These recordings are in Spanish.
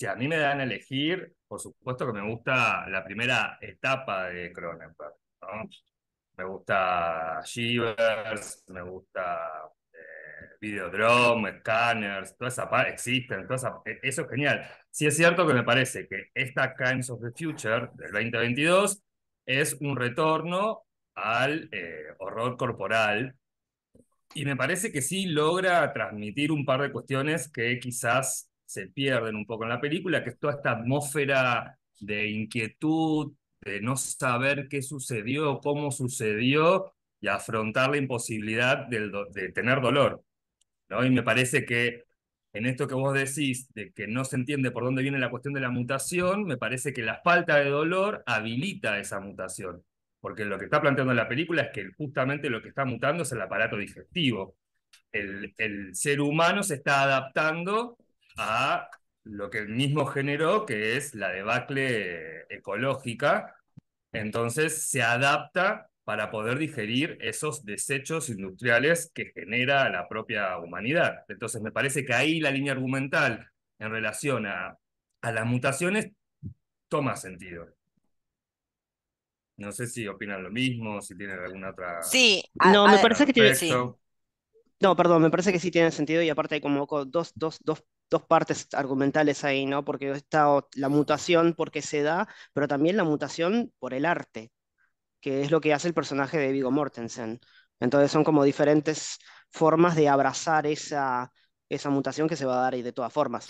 si a mí me dan a elegir, por supuesto que me gusta la primera etapa de Cronenberg. Me gusta Shivers, me gusta eh, Videodrome, Scanners, toda esa parte, existen, toda esa, e, eso es genial. Sí es cierto que me parece que esta Kinds of the Future del 2022 es un retorno al eh, horror corporal y me parece que sí logra transmitir un par de cuestiones que quizás se pierden un poco en la película, que es toda esta atmósfera de inquietud, de no saber qué sucedió, cómo sucedió, y afrontar la imposibilidad de tener dolor. ¿no? Y me parece que en esto que vos decís, de que no se entiende por dónde viene la cuestión de la mutación, me parece que la falta de dolor habilita esa mutación. Porque lo que está planteando la película es que justamente lo que está mutando es el aparato digestivo. El, el ser humano se está adaptando a lo que el mismo generó, que es la debacle ecológica. Entonces se adapta para poder digerir esos desechos industriales que genera la propia humanidad. Entonces me parece que ahí la línea argumental en relación a, a las mutaciones toma sentido. No sé si opinan lo mismo, si tienen alguna otra... Sí, no, me parece que tiene... No, perdón, me parece que sí tiene sentido y aparte hay como dos, dos, dos dos partes argumentales ahí, ¿no? Porque está la mutación porque se da, pero también la mutación por el arte, que es lo que hace el personaje de Vigo Mortensen. Entonces son como diferentes formas de abrazar esa, esa mutación que se va a dar y de todas formas.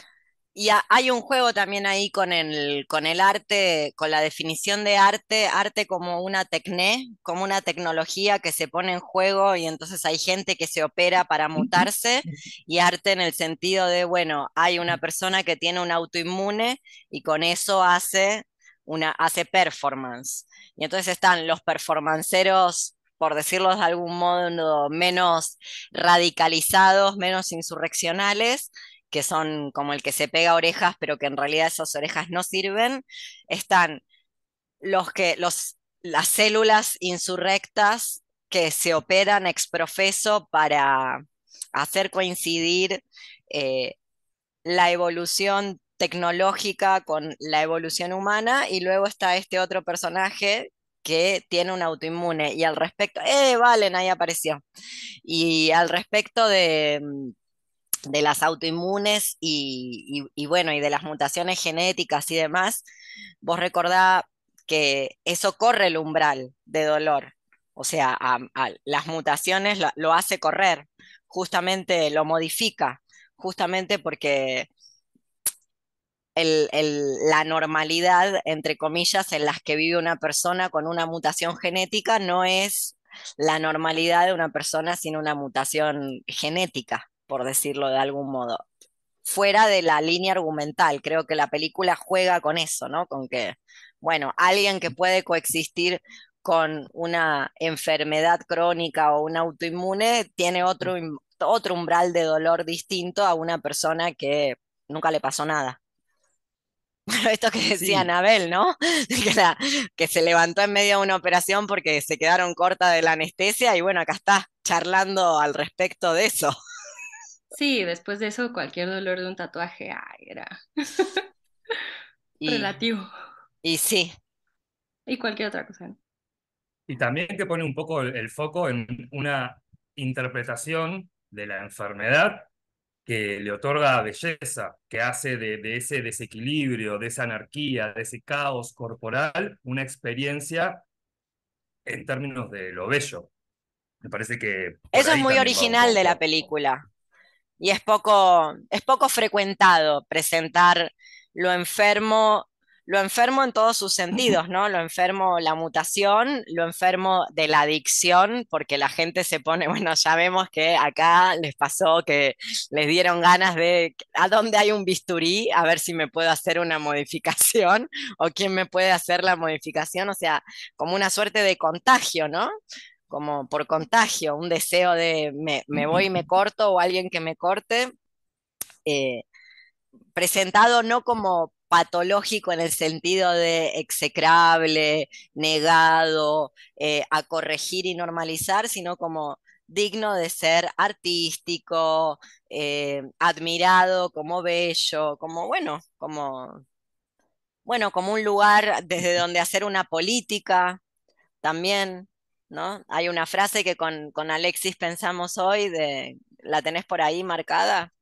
Y hay un juego también ahí con el, con el arte, con la definición de arte, arte como una tecné, como una tecnología que se pone en juego y entonces hay gente que se opera para mutarse y arte en el sentido de, bueno, hay una persona que tiene un autoinmune y con eso hace, una, hace performance. Y entonces están los performanceros por decirlo de algún modo, menos radicalizados, menos insurreccionales, que son como el que se pega orejas, pero que en realidad esas orejas no sirven, están los que, los, las células insurrectas que se operan exprofeso para hacer coincidir eh, la evolución tecnológica con la evolución humana, y luego está este otro personaje que tiene un autoinmune. Y al respecto, ¡eh, Valen! Ahí apareció. Y al respecto de, de las autoinmunes y, bueno, y de las mutaciones genéticas y demás, vos recordá que eso corre el umbral de dolor. O sea, las mutaciones lo, hace correr, justamente lo modifica, justamente porque la normalidad, entre comillas, en las que vive una persona con una mutación genética no es la normalidad de una persona sin una mutación genética por decirlo de algún modo. Fuera de la línea argumental, creo que la película juega con eso, ¿no? Con que, bueno, alguien que puede coexistir con una enfermedad crónica o un autoinmune tiene otro, otro umbral de dolor distinto a una persona que nunca le pasó nada. esto que decía Anabel, ¿no? Que, que, se levantó en medio de una operación porque se quedaron cortas de la anestesia y bueno, acá está charlando al respecto de eso. Sí, después de eso cualquier dolor de un tatuaje era relativo. Y sí. Y cualquier otra cosa. Y también que pone un poco el, foco en una interpretación de la enfermedad que le otorga belleza, que hace de, de, ese desequilibrio, de esa anarquía, de ese caos corporal, una experiencia en términos de lo bello. Me parece que... Eso es muy original de la película y es poco, es poco frecuentado presentar lo enfermo, lo enfermo en todos sus sentidos, ¿no? Lo enfermo la mutación, lo enfermo de la adicción, porque la gente se pone, bueno, ya vemos que acá les pasó que les dieron ganas de, ¿a dónde hay un bisturí? A ver si me puedo hacer una modificación o quién me puede hacer la modificación, o sea, como una suerte de contagio, ¿no? Como por contagio, un deseo de me, voy y me corto o alguien que me corte, eh, presentado no como patológico en el sentido de execrable, negado, eh, a corregir y normalizar, sino como digno de ser artístico, eh, admirado como bello, como bueno, como bueno, como un lugar desde donde hacer una política también, ¿no? Hay una frase que con, Alexis pensamos hoy, de, ¿la tenés por ahí marcada?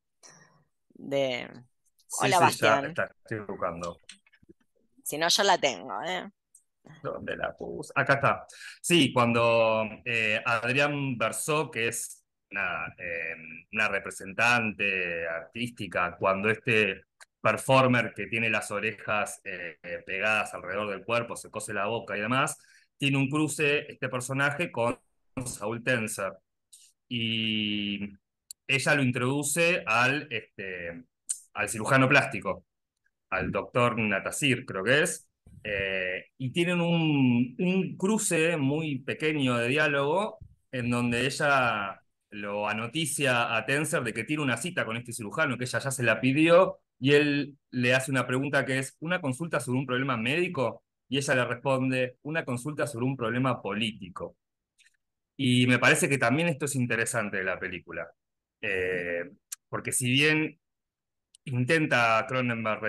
De Hola, Bastián. estoy buscando. Si no, yo la tengo, ¿eh? ¿Dónde la puse? Acá está. Sí, cuando eh, Adrián Bersó, que es una, eh, una, representante artística, cuando este performer que tiene las orejas eh, pegadas alrededor del cuerpo, se cose la boca y demás, tiene un cruce, este personaje, con Saúl Tenser. Y ella lo introduce al, este, al cirujano plástico, al doctor Natasir, creo que es, eh, y tienen un, un, cruce muy pequeño de diálogo en donde ella lo anoticia a Tenser de que tiene una cita con este cirujano, que ella ya se la pidió, y él le hace una pregunta que es, ¿una consulta sobre un problema médico? Y ella le responde, una consulta sobre un problema político. Y me parece que también esto es interesante de la película, eh, porque si bien intenta Cronenberg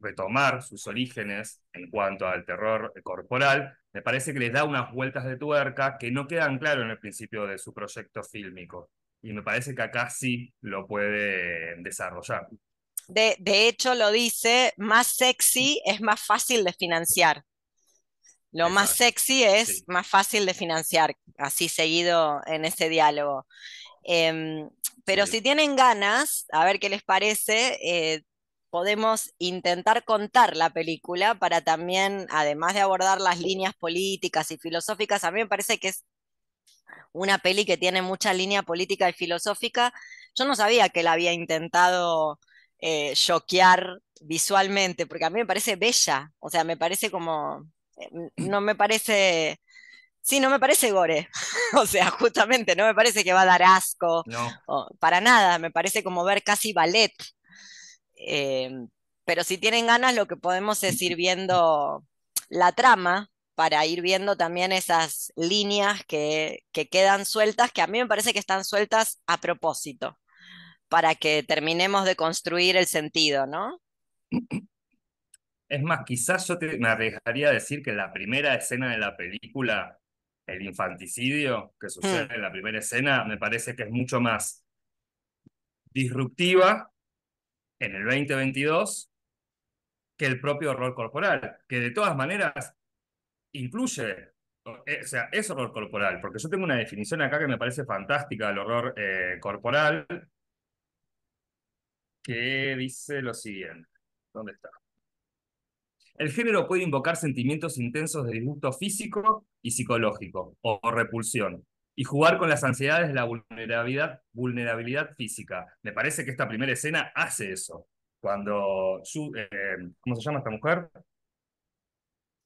retomar sus orígenes en cuanto al terror corporal, me parece que les da unas vueltas de tuerca que no quedan claras en el principio de su proyecto fílmico. Y me parece que acá sí lo puede desarrollar. De, hecho, lo dice, más sexy es más fácil de financiar. Lo más sexy es más fácil de financiar, así seguido en ese diálogo. Em, pero si tienen ganas, a ver qué les parece, eh, podemos intentar contar la película para también, además de abordar las líneas políticas y filosóficas, a mí me parece que es una peli que tiene mucha línea política y filosófica. Yo no sabía que la había intentado eh, choquear visualmente, porque a mí me parece bella, o sea, me parece como, no me parece Sí, no me parece gore. o sea, justamente no me parece que va a dar asco. No. para nada, me parece como ver casi ballet. Eh, pero si tienen ganas, lo que podemos es ir viendo la trama para ir viendo también esas líneas que, que quedan sueltas, que a mí me parece que están sueltas a propósito, para que terminemos de construir el sentido, ¿no? Es más, quizás yo me arriesgaría a decir que la primera escena de la película el infanticidio que sucede hmm. en la primera escena me parece que es mucho más disruptiva en el 2022 que el propio horror corporal, que de todas maneras incluye, eh, o sea, es horror corporal, porque yo tengo una definición acá que me parece fantástica del horror eh, corporal, que dice lo siguiente. ¿Dónde está? El género puede invocar sentimientos intensos de disgusto físico y psicológico, o, repulsión, y jugar con las ansiedades de la vulnerabilidad, vulnerabilidad física. Me parece que esta primera escena hace eso. Cuando, eh, ¿cómo se llama esta mujer?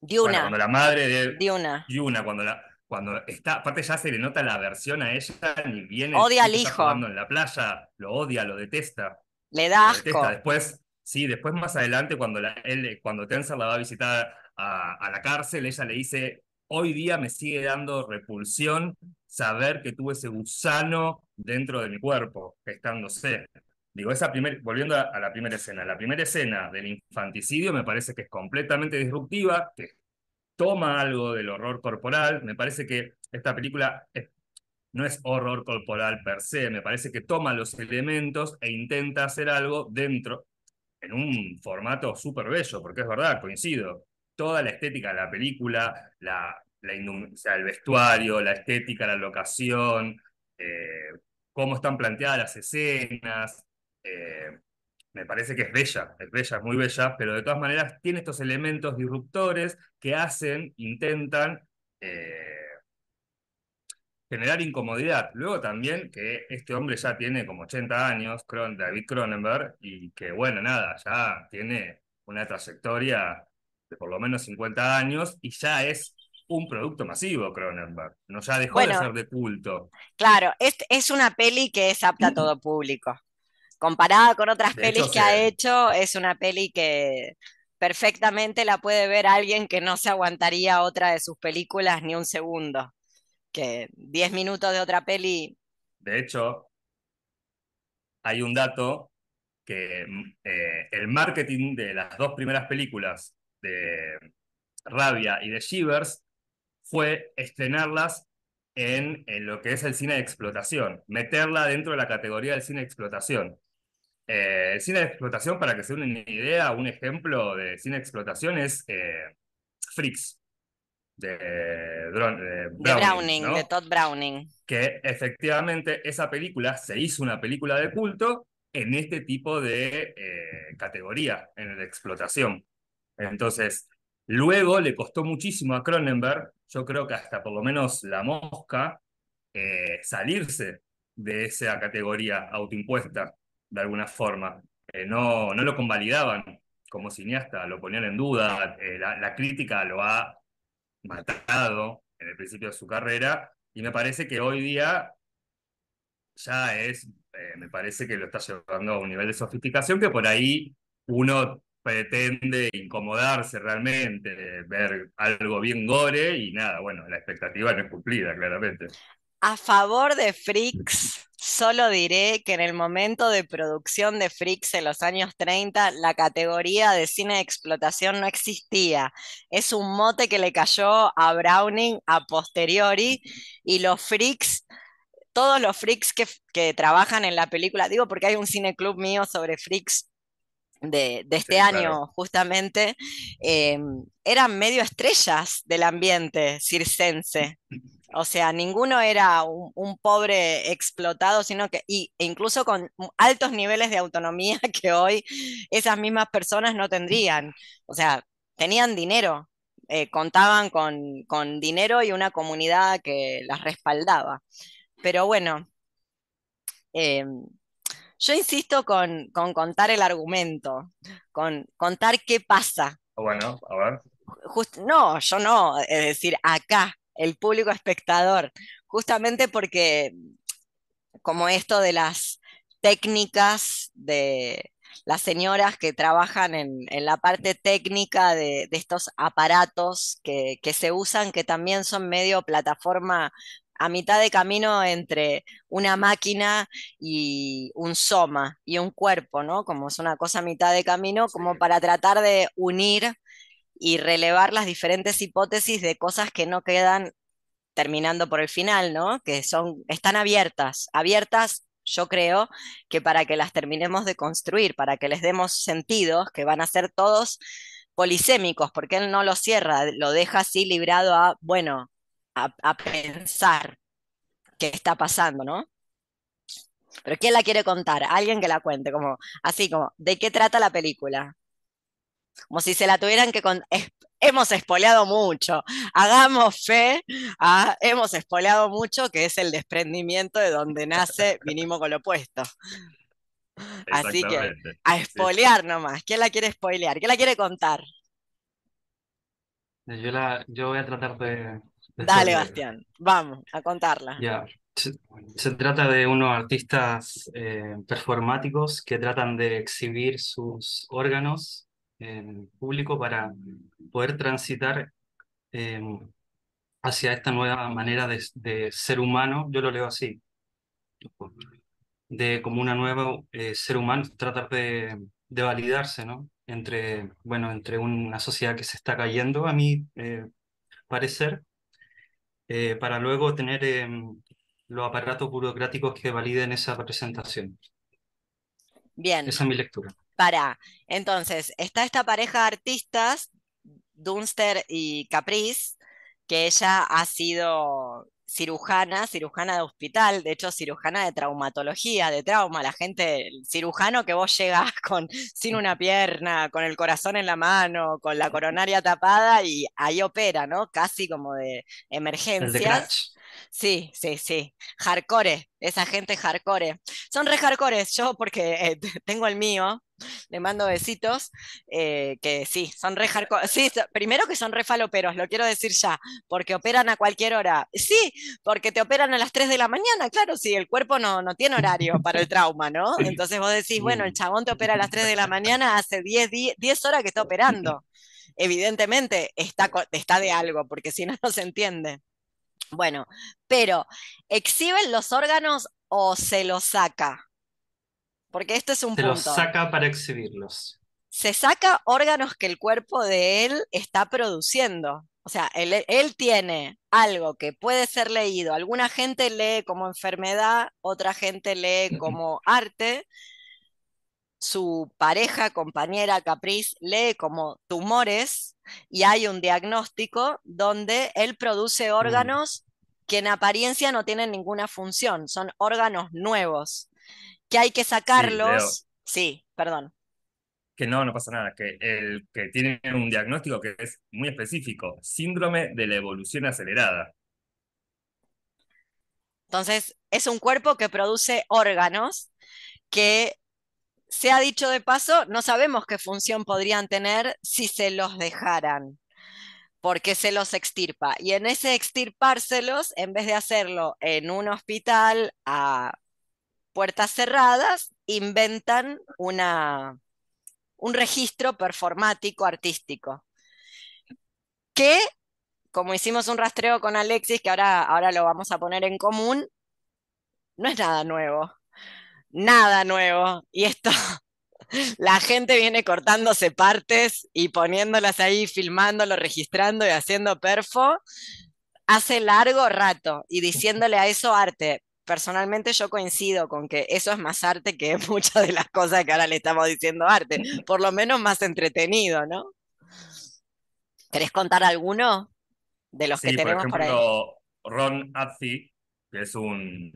Diuna. cuando la madre de Diuna. Diuna, cuando la, cuando está, aparte ya se le nota la aversión a ella, ni viene odia al hijo. en la playa, lo odia, lo detesta. Le da asco. Después Sí, después más adelante, cuando, la, él, cuando la va a visitar a, la cárcel, ella le dice, hoy día me sigue dando repulsión saber que tuve ese gusano dentro de mi cuerpo, gestándose. Digo, esa primer, volviendo a, la primera escena, la primera escena del infanticidio me parece que es completamente disruptiva, que toma algo del horror corporal, me parece que esta película no es horror corporal per se, me parece que toma los elementos e intenta hacer algo dentro, en un formato súper bello, porque es verdad, coincido. Toda la estética de la película, la, la el vestuario, la estética, la locación, eh, cómo están planteadas las escenas, eh, me parece que es bella, es bella, es muy bella, pero de todas maneras tiene estos elementos disruptores que hacen, intentan eh, generar incomodidad. Luego también que este hombre ya tiene como 80 años, David Cronenberg, y que bueno, nada, ya tiene una trayectoria de por lo menos 50 años y ya es un producto masivo Cronenberg, no ya dejó de ser de culto. Claro, es, es una peli que es apta a todo público. Comparada con otras pelis que ha hecho, es una peli que perfectamente la puede ver alguien que no se aguantaría otra de sus películas ni un segundo que 10 minutos de otra peli De hecho, hay un dato que eh, el marketing de las dos primeras películas de Rabia y de Shivers fue estrenarlas en, lo que es el cine de explotación, meterla dentro de la categoría del cine de explotación. Eh, el cine de explotación, para que se den una idea, un ejemplo de cine de explotación es eh, Freaks, de, Browning, de, Todd Browning. Que efectivamente esa película se hizo una película de culto en este tipo de eh, categoría, en la explotación. Entonces, luego le costó muchísimo a Cronenberg, yo creo que hasta por lo menos La Mosca, eh, salirse de esa categoría autoimpuesta de alguna forma. Eh, no, no lo convalidaban como cineasta, lo ponían en duda, la, crítica lo ha matado en el principio de su carrera, y me parece que hoy día ya es, eh, me parece que lo está llevando a un nivel de sofisticación que por ahí uno pretende incomodarse realmente, ver algo bien gore y nada, bueno, la expectativa no es cumplida, claramente. A favor de Freaks, solo diré que en el momento de producción de Freaks en los años 30, la categoría de cine de explotación no existía. Es un mote que le cayó a Browning a posteriori y los Freaks todos los freaks que, trabajan en la película, digo porque hay un cine club mío sobre freaks de, este año justamente, em, eran medio estrellas del ambiente circense. O sea, ninguno era un, pobre explotado, sino que, y, e incluso con altos niveles de autonomía que hoy esas mismas personas no tendrían. O sea, tenían dinero, eh, contaban con, con dinero y una comunidad que las respaldaba. Pero bueno, em, yo insisto con, contar el argumento, con contar qué pasa. Bueno, a ver. no, yo no, es decir, acá, el público espectador, justamente porque como esto de las técnicas de las señoras que trabajan en, la parte técnica de, estos aparatos que, que, se usan, que también son medio plataforma a mitad de camino entre una máquina y un soma y un cuerpo, ¿no? Como es una cosa a mitad de camino, como para tratar de unir y relevar las diferentes hipótesis de cosas que no quedan terminando por el final, ¿no? Que son, están abiertas, abiertas yo creo que para que las terminemos de construir, para que les demos sentidos, que van a ser todos polisémicos, porque él no lo cierra, lo deja así librado a, bueno, a, pensar qué está pasando, ¿no? Pero ¿quién la quiere contar? Alguien que la cuente, como así como, ¿de qué trata la película? Como si se la tuvieran que contar. Hemos espoleado mucho. Hagamos fe. hemos espoleado mucho, que es el desprendimiento de donde nace vinimos con lo opuesto. Así que a espolear nomás. ¿Quién la quiere spoilear? ¿Quién la quiere contar? Yo, la, yo voy a tratar de, Dale, Bastián, vamos a contarla. Ya, se, trata de unos artistas eh, performáticos que tratan de exhibir sus órganos en público para poder transitar em, hacia esta nueva manera de, ser humano, yo lo leo así, de como una nueva eh, ser humano, tratar de, de, validarse, ¿no? Entre, bueno, entre una sociedad que se está cayendo, a mi eh, parecer, eh, para luego tener em, los aparatos burocráticos que validen esa representación. Bien. Esa es mi lectura. Para, entonces, está esta pareja de artistas, Dunster y Caprice, que ella ha sido cirujana, cirujana de hospital, de hecho cirujana de traumatología, de trauma, la gente, el cirujano que vos llegás con, sin una pierna, con el corazón en la mano, con la coronaria tapada y ahí opera, ¿no? Casi como de emergencias. Sí, sí, sí. Hardcore, esa gente hardcore. Son re hardcore, yo porque eh, tengo el mío, le mando besitos, eh, que sí, son re hardcore. Sí, primero que son re faloperos, lo quiero decir ya, porque operan a cualquier hora. Sí, porque te operan a las 3 de la mañana, claro, sí, el cuerpo no, no tiene horario para el trauma, ¿no? Entonces vos decís, bueno, el chabón te opera a las 3 de la mañana, hace 10, 10 horas que está operando. Evidentemente está, está de algo, porque si no, no se entiende. Bueno, pero exhiben los órganos o se los saca? Porque esto es un Se punto. los saca para exhibirlos. Se saca órganos que el cuerpo de él está produciendo. O sea, él, él, tiene algo que puede ser leído. Alguna gente lee como enfermedad, otra gente lee como arte. Su pareja, compañera, Capriz, lee como tumores y hay un diagnóstico donde él produce órganos que en apariencia no tienen ninguna función, son órganos nuevos, que hay que sacarlos. Sí, sí perdón que no, no pasa nada, que el que tiene un diagnóstico que es muy específico, síndrome de la evolución acelerada. Entonces, es un cuerpo que produce órganos que, se ha dicho de paso, no sabemos qué función podrían tener si se los dejaran, porque se los extirpa. Y en ese extirpárselos, en vez de hacerlo en un hospital a puertas cerradas, inventan un registro performático artístico. Que, como hicimos un rastreo con Alexis, que ahora, ahora lo vamos a poner en común, no es nada nuevo. Nada nuevo. Y esto, la gente viene cortándose partes y poniéndolas ahí, filmándolo, registrando y haciendo perfo hace largo rato y diciéndole a eso arte personalmente yo coincido con que eso es más arte que muchas de las cosas que ahora le estamos diciendo arte, por lo menos más entretenido, ¿no? ¿Querés contar alguno de los que tenemos por, ejemplo, Ron Atzi, que es un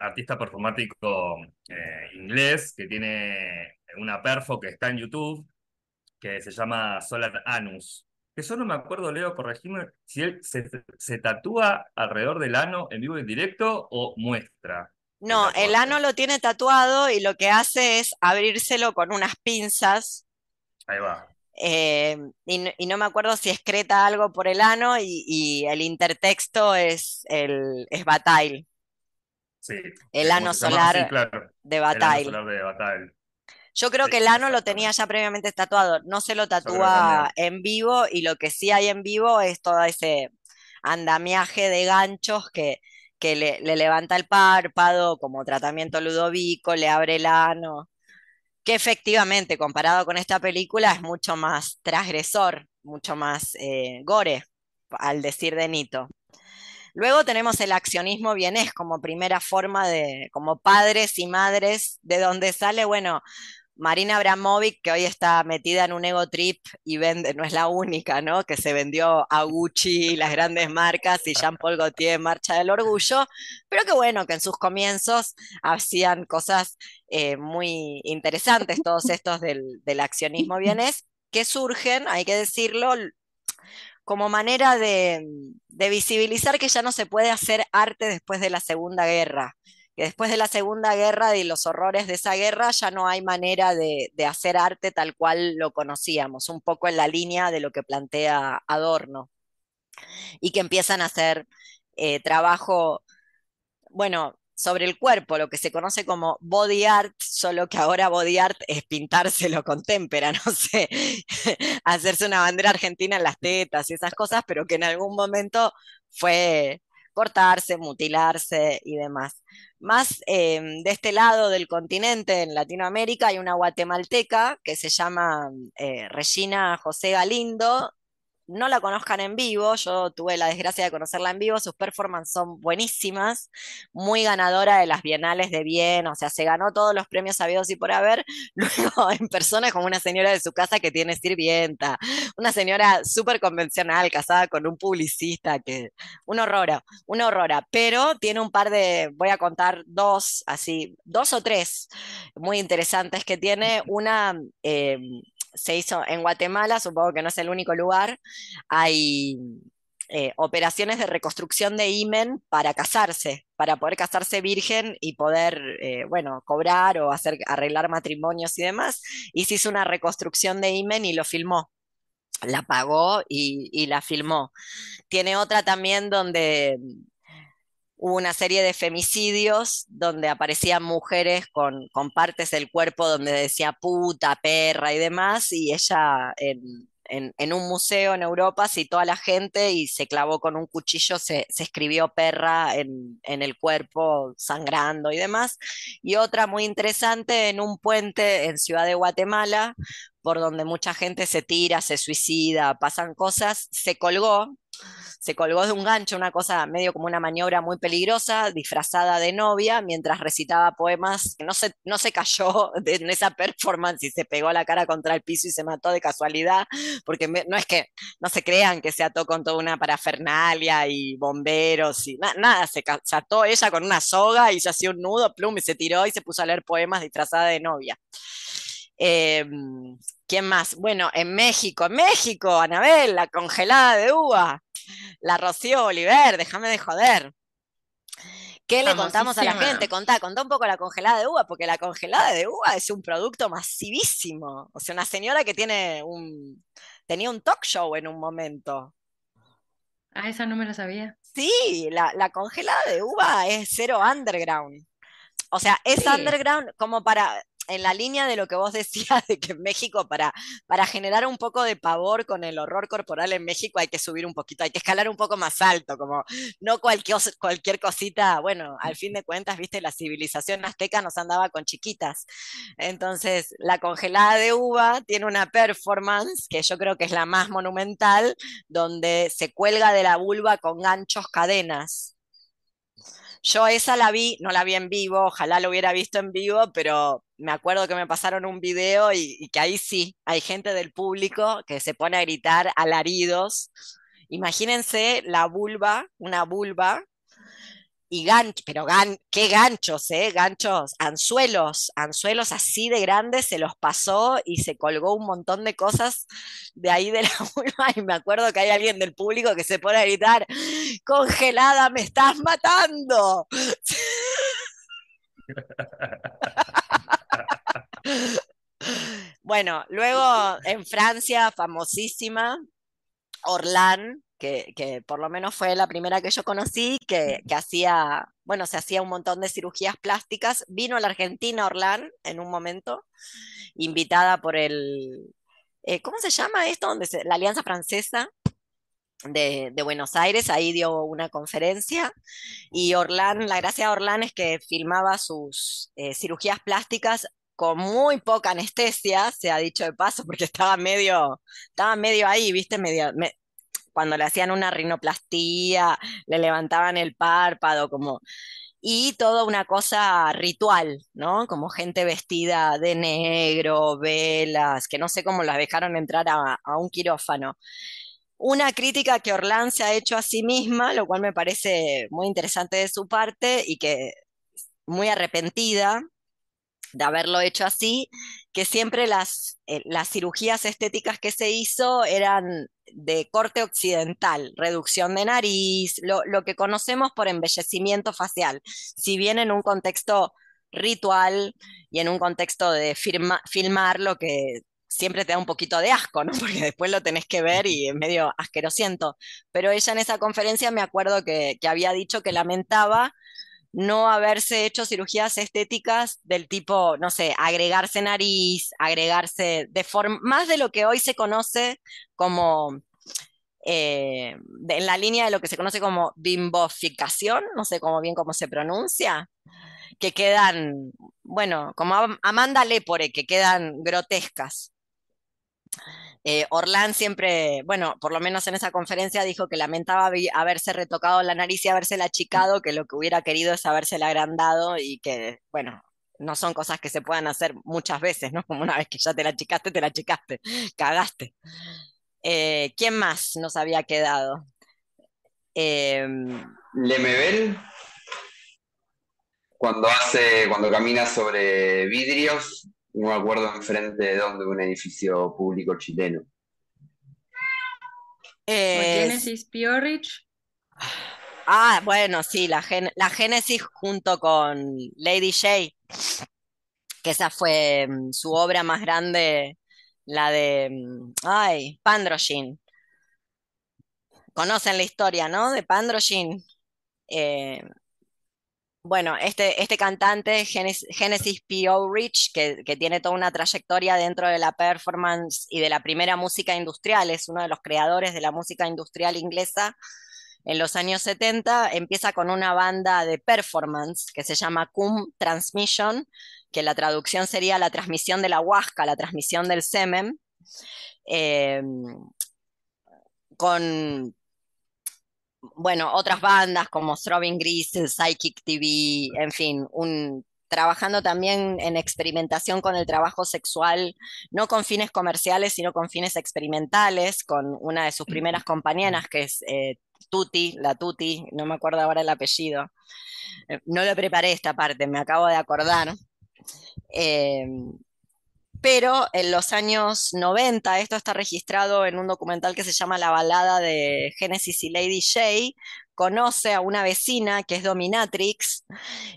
artista performático eh, inglés que tiene una perfo que está en YouTube, que se llama Solar Anus que yo no me acuerdo, Leo, corregime, si él se, tatúa alrededor del ano en vivo y en directo o muestra. No, el, ano lo tiene tatuado y lo que hace es abrírselo con unas pinzas. Ahí va. Eh, y, no me acuerdo si excreta algo por el ano y, el intertexto es, el, es Bataille. Sí. El ano solar de Bataille. El ano solar de Bataille. Yo creo que el ano lo tenía ya previamente tatuado, no se lo tatúa en vivo y lo que sí hay en vivo es todo ese andamiaje de ganchos que, que le, levanta el párpado como tratamiento ludovico, le abre el ano, que efectivamente comparado con esta película es mucho más transgresor, mucho más eh, gore, al decir de Nito. Luego tenemos el accionismo vienés como primera forma de, como padres y madres, de donde sale, bueno, Marina Abramovic, que hoy está metida en un ego trip y vende, no es la única, ¿no? Que se vendió a Gucci y las grandes marcas y Jean-Paul Gaultier Marcha del Orgullo, pero que bueno, que en sus comienzos hacían cosas eh, muy interesantes, todos estos del, accionismo bienes, que surgen, hay que decirlo, como manera de, de visibilizar que ya no se puede hacer arte después de la Segunda Guerra que después de la Segunda Guerra y los horrores de esa guerra ya no hay manera de, hacer arte tal cual lo conocíamos, un poco en la línea de lo que plantea Adorno, y que empiezan a hacer eh, trabajo, bueno, sobre el cuerpo, lo que se conoce como body art, solo que ahora body art es pintárselo con témpera, no sé, hacerse una bandera argentina en las tetas y esas cosas, pero que en algún momento fue cortarse, mutilarse y demás. Más em, de este lado del continente, en Latinoamérica, hay una guatemalteca que se llama eh, Regina José Galindo, no la conozcan en vivo, yo tuve la desgracia de conocerla en vivo, sus performances son buenísimas, muy ganadora de las bienales de bien, o sea, se ganó todos los premios sabidos y por haber, luego en persona como una señora de su casa que tiene sirvienta, una señora súper convencional, casada con un publicista, que un horror, una horrora, pero tiene un par de, voy a contar dos, así, dos o tres muy interesantes que tiene, una... Eh, se hizo en Guatemala, supongo que no es el único lugar, hay eh, operaciones de reconstrucción de imen para casarse, para poder casarse virgen y poder, eh, bueno, cobrar o hacer, arreglar matrimonios y demás. Y se hizo una reconstrucción de imen y lo filmó. La pagó y, y la filmó. Tiene otra también donde hubo una serie de femicidios donde aparecían mujeres con, partes del cuerpo donde decía puta, perra y demás, y ella en, en, un museo en Europa citó a la gente y se clavó con un cuchillo, se, escribió perra en, en, el cuerpo, sangrando y demás. Y otra muy interesante en un puente en Ciudad de Guatemala, por donde mucha gente se tira, se suicida, pasan cosas, se colgó se colgó de un gancho, una cosa medio como una maniobra muy peligrosa, disfrazada de novia, mientras recitaba poemas, no se, no se cayó en esa performance y se pegó la cara contra el piso y se mató de casualidad, porque no es que no se crean que se ató con toda una parafernalia y bomberos y nada, se, ató ella con una soga y se hacía un nudo, plum, y se tiró y se puso a leer poemas disfrazada de novia. Em, ¿Quién más? Bueno, en México, en México, Anabel, la congelada de uva la Rocío Oliver, déjame de joder. ¿Qué le contamos a la gente? Contá, contá un poco la congelada de uva, porque la congelada de uva es un producto masivísimo. O sea, una señora que tiene un, tenía un talk show en un momento. Ah, esa no me la sabía. Sí, la, congelada de uva es cero underground. O sea, es underground como para, en la línea de lo que vos decías de que en México para, para generar un poco de pavor con el horror corporal en México hay que subir un poquito, hay que escalar un poco más alto, como no cualquier, cualquier cosita, bueno, al fin de cuentas, viste, la civilización azteca nos andaba con chiquitas. Entonces, la congelada de uva tiene una performance que yo creo que es la más monumental, donde se cuelga de la vulva con ganchos cadenas. Yo esa la vi, no la vi en vivo, ojalá lo hubiera visto en vivo, pero me acuerdo que me pasaron un video y, que ahí sí, hay gente del público que se pone a gritar alaridos. Imagínense la vulva, una vulva y gancho, pero gan, qué ganchos, ¿eh? Ganchos, anzuelos, anzuelos así de grandes, se los pasó y se colgó un montón de cosas de ahí de la vulva y me acuerdo que hay alguien del público que se pone a gritar, congelada, me estás matando. bueno, luego en Francia, famosísima, Orlán, que, por lo menos fue la primera que yo conocí, que, hacía, bueno, se hacía un montón de cirugías plásticas. Vino a la Argentina, Orlán, en un momento, invitada por el, eh, ¿cómo se llama esto? Donde la Alianza Francesa. De, Buenos Aires, ahí dio una conferencia y Orlán, la gracia de Orlán es que filmaba sus eh, cirugías plásticas con muy poca anestesia, se ha dicho de paso, porque estaba medio, estaba medio ahí, viste, cuando le hacían una rinoplastía, le levantaban el párpado, como y toda una cosa ritual, ¿no? Como gente vestida de negro, velas, que no sé cómo las dejaron entrar a, a, un quirófano. Una crítica que Orlán se ha hecho a sí misma, lo cual me parece muy interesante de su parte y que muy arrepentida de haberlo hecho así, que siempre las, eh, las cirugías estéticas que se hizo eran de corte occidental, reducción de nariz, lo, que conocemos por embellecimiento facial, si bien en un contexto ritual y en un contexto de filmar lo que siempre te da un poquito de asco, ¿no? Porque después lo tenés que ver y es medio asquerosiento. Pero ella en esa conferencia me acuerdo que, que había dicho que lamentaba no haberse hecho cirugías estéticas del tipo, no sé, agregarse nariz, agregarse de forma, más de lo que hoy se conoce como, eh, en la línea de lo que se conoce como bimboficación, no sé cómo bien cómo se pronuncia, que quedan, bueno, como Amanda Lepore, que quedan grotescas. Eh, Orlán siempre, bueno, por lo menos en esa conferencia dijo que lamentaba haberse retocado la nariz y haberse achicado, que lo que hubiera querido es haberse agrandado y que, bueno, no son cosas que se puedan hacer muchas veces, ¿no? Como una vez que ya te la achicaste, te la achicaste, cagaste. Eh, ¿Quién más nos había quedado? Eh, Lemebel, cuando hace, cuando camina sobre vidrios, no me acuerdo enfrente de dónde, un edificio público chileno. Genesis Piorich. Ah, bueno, sí, la, la Génesis junto con Lady J, que esa fue mm, su obra más grande, la de, mm, ay, Pandroshin. Conocen la historia, ¿no? De Pandroshin. Eh, bueno, este, este cantante, Genesis P.O. Rich, que, que, tiene toda una trayectoria dentro de la performance y de la primera música industrial, es uno de los creadores de la música industrial inglesa en los años 70, empieza con una banda de performance que se llama Cum Transmission, que la traducción sería la transmisión de la huasca, la transmisión del semen, eh, con bueno, otras bandas como Throbbing Grease, Psychic TV, en fin, un, trabajando también en experimentación con el trabajo sexual, no con fines comerciales, sino con fines experimentales, con una de sus primeras compañeras, que es eh, Tuti, la Tuti, no me acuerdo ahora el apellido. Eh, no lo preparé esta parte, me acabo de acordar. Eh, pero en los años 90, esto está registrado en un documental que se llama La balada de Genesis y Lady J, conoce a una vecina que es dominatrix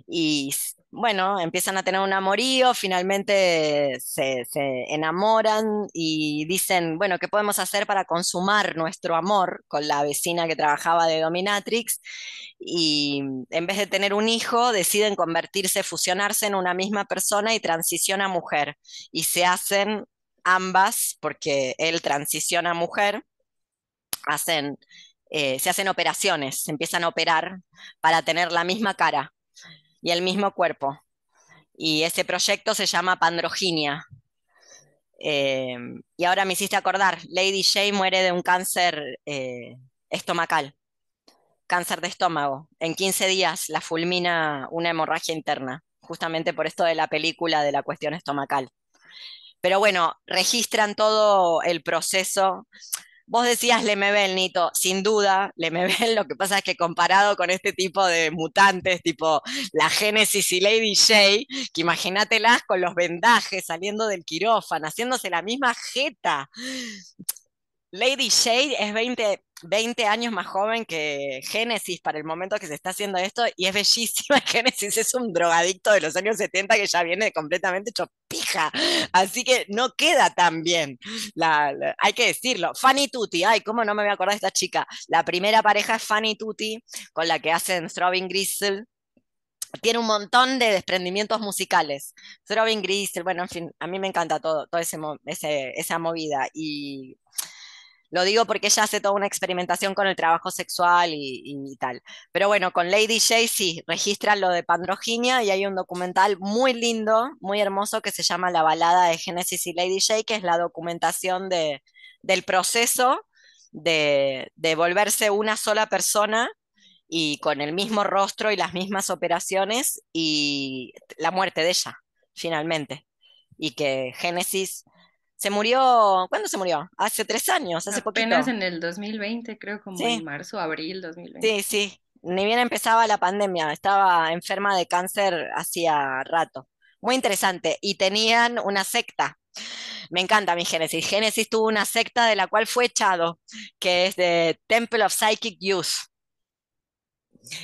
y bueno, empiezan a tener un amorío, finalmente se, enamoran y dicen, bueno, ¿qué podemos hacer para consumar nuestro amor con la vecina que trabajaba de Dominatrix? Y en vez de tener un hijo, deciden convertirse, fusionarse en una misma persona y transiciona a mujer. Y se hacen ambas, porque él transiciona a mujer, hacen, eh, se hacen operaciones, se empiezan a operar para tener la misma cara y el mismo cuerpo. Y ese proyecto se llama Pandroginia. Eh, y ahora me hiciste acordar, Lady J muere de un cáncer eh, estomacal, cáncer de estómago. En 15 días la fulmina una hemorragia interna, justamente por esto de la película de la cuestión estomacal. Pero bueno, registran todo el proceso Vos decías Lemebel, Nito, sin duda, Lemebel, lo que pasa es que comparado con este tipo de mutantes, tipo la Génesis y Lady J, que imagínatelas con los vendajes saliendo del quirófano, haciéndose la misma jeta. Lady J es 20, 20 años más joven que Génesis para el momento que se está haciendo esto y es bellísima. Génesis es un drogadicto de los años 70 que ya viene completamente hecho así que no queda tan bien. hay que decirlo. Fanny Tutti, ay, cómo no me voy a acordar de esta chica. La primera pareja es Fanny Tutti, con la que hacen Throbbing Gristle. Tiene un montón de desprendimientos musicales. Throbbing Gristle, bueno, en fin, a mí me encanta todo, todo ese, esa movida. Y lo digo porque ella hace toda una experimentación con el trabajo sexual y, tal. Pero bueno, con Lady J sí, registran lo de Pandroginia y hay un documental muy lindo, muy hermoso que se llama La balada de Genesis y Lady J, que es la documentación de, del proceso de, de volverse una sola persona y con el mismo rostro y las mismas operaciones y la muerte de ella, finalmente. Y que Génesis se murió, ¿cuándo se murió? Hace tres años, hace poquito. Apenas en el 2020, creo, como en marzo, abril 2020. Sí, sí, ni bien empezaba la pandemia, estaba enferma de cáncer hacía rato. Muy interesante. Y tenían una secta. Me encanta mi Génesis. Génesis tuvo una secta de la cual fue echado, que es de Temple of Psychic Youth.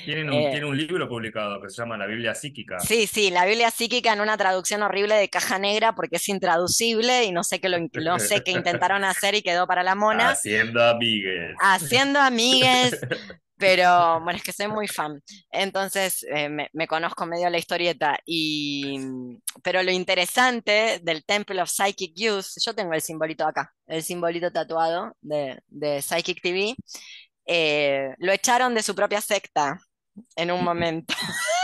Tienen un, eh, un, libro publicado que se llama La Biblia Psíquica. Sí, sí, la Biblia Psíquica en una traducción horrible de caja negra porque es intraducible y no sé qué lo, no sé qué intentaron hacer y quedó para la mona. Haciendo amigues. Haciendo amigues. Pero bueno, es que soy muy fan. Entonces eh, me, conozco medio la historieta. Y, pero lo interesante del Temple of Psychic Youth, yo tengo el simbolito acá, el simbolito tatuado de, de Psychic TV. Eh, lo echaron de su propia secta en un momento.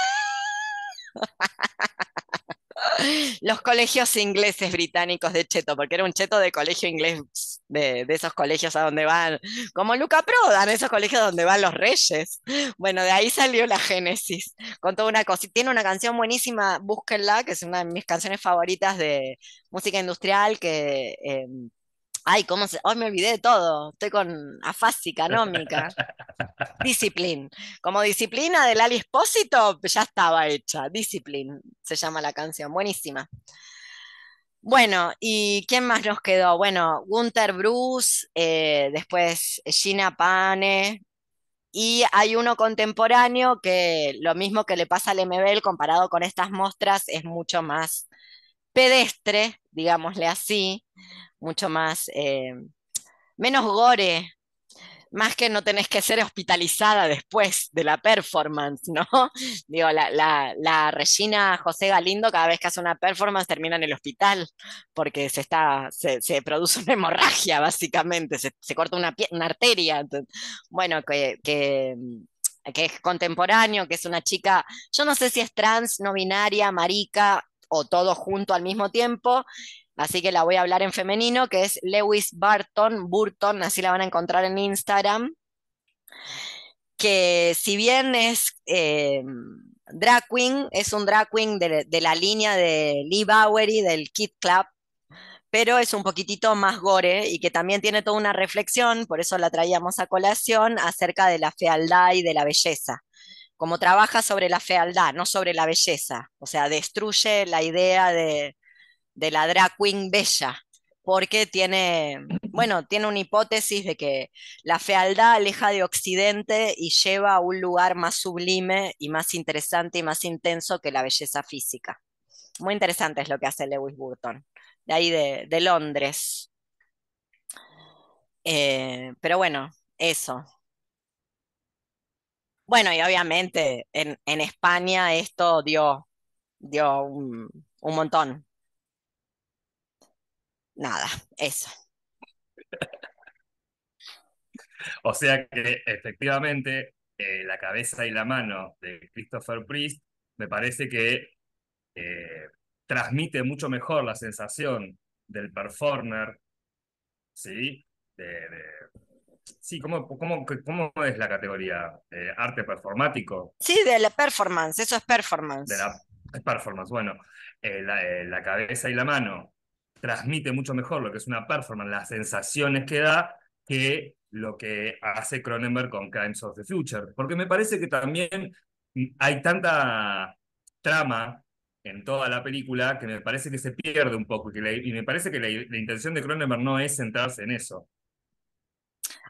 Los colegios ingleses británicos de Cheto, porque era un cheto de colegio inglés, de, esos colegios a donde van, como Luca Prodan, esos colegios donde van los reyes. Bueno, de ahí salió la Génesis, con toda una cosa. Tiene una canción buenísima, búsquenla, que es una de mis canciones favoritas de música industrial, que em, Ay, ¿cómo se.? Hoy me olvidé de todo. Estoy con afasia canómica. Discipline. Como disciplina del Ali Espósito, ya estaba hecha. Discipline se llama la canción. Buenísima. Bueno, ¿y quién más nos quedó? Bueno, Gunther Bruce, eh, después Gina Pane, y hay uno contemporáneo que lo mismo que le pasa al MBL comparado con estas muestras es mucho más pedestre, digámosle así, mucho más, eh, menos gore, más que no tenés que ser hospitalizada después de la performance, ¿no? Digo, la, la, Regina José Galindo cada vez que hace una performance termina en el hospital porque se, está, se, produce una hemorragia, básicamente, se, corta una, una arteria. bueno, que, que, que es contemporáneo, que es una chica, yo no sé si es trans, no binaria, marica o todo junto al mismo tiempo, así que la voy a hablar en femenino, que es Lewis Barton, Burton, así la van a encontrar en Instagram, que si bien es eh, drag queen, es un drag queen de, de, la línea de Lee Bowery, del Kid Club, pero es un poquitito más gore y que también tiene toda una reflexión, por eso la traíamos a colación, acerca de la fealdad y de la belleza. Como trabaja sobre la fealdad, no sobre la belleza, o sea, destruye la idea de, de la drag queen bella, porque tiene, bueno, tiene una hipótesis de que la fealdad aleja de Occidente y lleva a un lugar más sublime y más interesante y más intenso que la belleza física. Muy interesante es lo que hace Lewis Burton, de ahí de, Londres. Eh, pero bueno, eso. Bueno, y obviamente en, España esto dio, dio un montón nada, eso. O sea que efectivamente eh, la cabeza y la mano de Christopher Priest me parece que eh, transmite mucho mejor la sensación del performer, ¿sí? sí, ¿cómo, cómo, cómo es la categoría? ¿Arte performático? Sí, de la performance, eso es performance. De la, es performance, bueno, eh, la cabeza y la mano transmite mucho mejor lo que es una performance, las sensaciones que da, que lo que hace Cronenberg con Crimes of the Future. Porque me parece que también hay tanta trama en toda la película que me parece que se pierde un poco y, me parece que la, intención de Cronenberg no es centrarse en eso.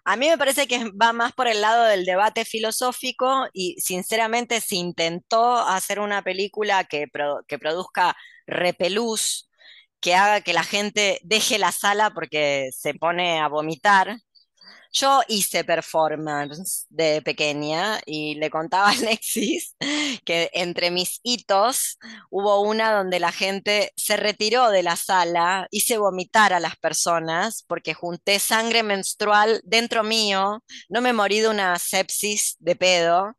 A mí me parece que va más por el lado del debate filosófico y sinceramente se intentó hacer una película que, que produzca repelús que haga que la gente deje la sala porque se pone a vomitar. Yo hice performance de pequeña y le contaba a Alexis que entre mis hitos hubo una donde la gente se retiró de la sala, hice vomitar a las personas porque junté sangre menstrual dentro mío, no me morí de una sepsis de pedo,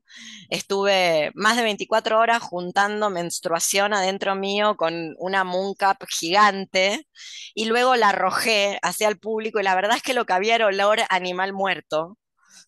Estuve más de 24 horas juntando menstruación adentro mío con una mooncap gigante y luego la arrojé hacia el público y la verdad es que lo que había era olor animal muerto.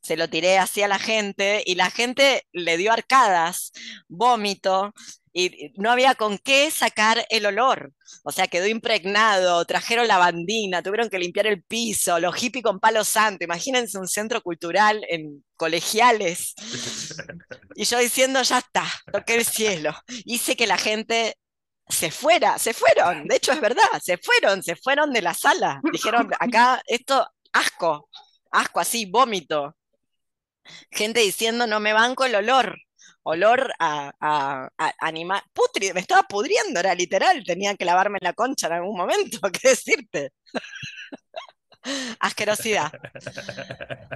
Se lo tiré hacia la gente y la gente le dio arcadas, vómito, y no había con qué sacar el olor. O sea, quedó impregnado, trajeron la bandina, tuvieron que limpiar el piso, los hippies con palo santo. Imagínense un centro cultural en colegiales. Y yo diciendo, ya está, toqué el cielo. Hice que la gente se fuera, se fueron. De hecho, es verdad, se fueron, se fueron de la sala. Dijeron, acá esto, asco, asco así, vómito. Gente diciendo, no me banco el olor olor a, animal. Putri, me estaba pudriendo, era literal, tenía que lavarme la concha en algún momento, ¿qué decirte? Asquerosidad.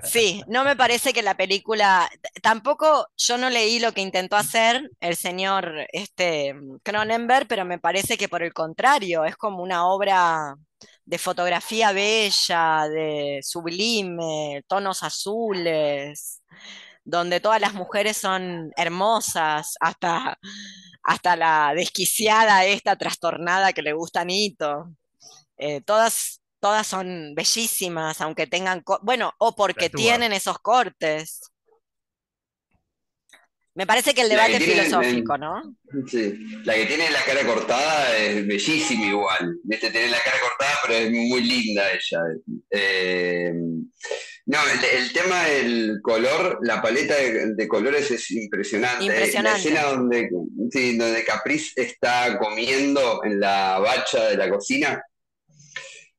Sí, no me parece que la película, tampoco yo no leí lo que intentó hacer el señor este, Cronenberg, pero me parece que por el contrario, es como una obra de fotografía bella, de sublime, tonos azules, donde todas las mujeres son hermosas, hasta, hasta la desquiciada esta trastornada que le gusta a Nito. Eh, todas, todas son bellísimas, aunque tengan, bueno, o porque tienen esos cortes. Me parece que el debate es filosófico, ¿no? Sí, la que tiene la cara cortada es bellísima igual. Viste, tiene la cara cortada, pero es muy linda ella. Eh, no, el, tema del color, la paleta de, colores es impresionante. impresionante. La escena donde, sí, donde Caprice está comiendo en la bacha de la cocina,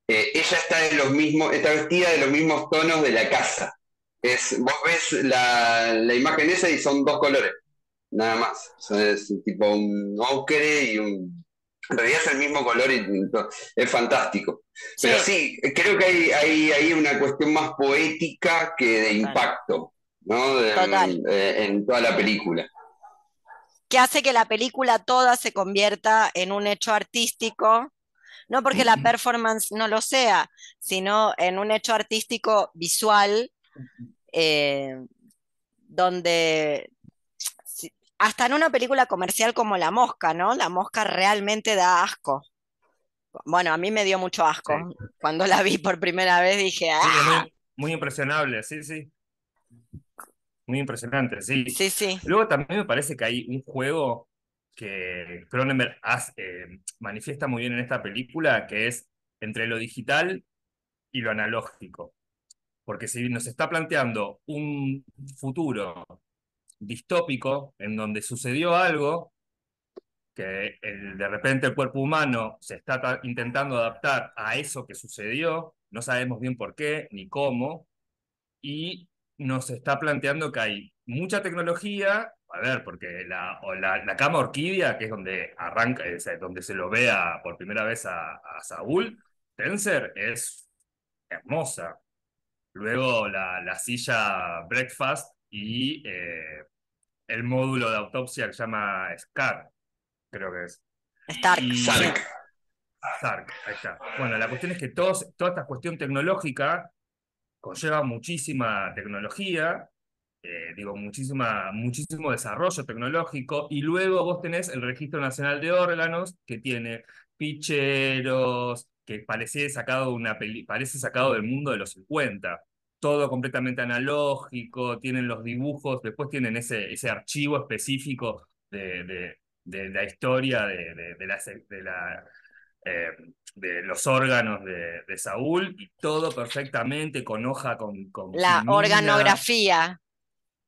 eh, ella está en los mismos, está vestida de los mismos tonos de la casa. Es, vos ves la, la imagen esa y son dos colores, nada más. es tipo un ocre y un en realidad es el mismo color y es fantástico. Pero sí, creo que hay, hay, hay, una cuestión más poética que de impacto, ¿no? en toda la película que hace que la película toda se convierta en un hecho artístico, no porque la performance no lo sea, sino en un hecho artístico visual, eh, donde hasta en una película comercial como La Mosca, ¿no? La Mosca realmente da asco. Bueno, a mí me dio mucho asco. Cuando la vi por primera vez dije, ¡ah! muy, muy impresionable, sí, sí. Muy impresionante, sí. Sí, sí. Luego también me parece que hay un juego que Cronenberg eh, manifiesta muy bien en esta película, que es entre lo digital y lo analógico. Porque si nos está planteando un futuro distópico en donde sucedió algo, que de repente el cuerpo humano se está intentando adaptar a eso que sucedió, no sabemos bien por qué ni cómo, y nos está planteando que hay mucha tecnología, a ver, porque la, la, cama orquídea, que es donde arranca, donde se lo vea por primera vez a, Saúl, Tenser es hermosa. Luego la, la silla Breakfast y eh, el módulo de autopsia que se llama SCAR, creo que es. Stark. Stark, ahí está. Bueno, la cuestión es que toda esta cuestión tecnológica conlleva muchísima tecnología, eh, digo, muchísima, muchísimo desarrollo tecnológico, y luego vos tenés el Registro Nacional de Órganos, que tiene ficheros, que parece sacado, una parece sacado del mundo de los 50, todo completamente analógico, tienen los dibujos, después tienen ese, ese archivo específico de, de, la historia de, de la, de la eh, de los órganos de, Saúl y todo perfectamente con hoja, con... con la organografía.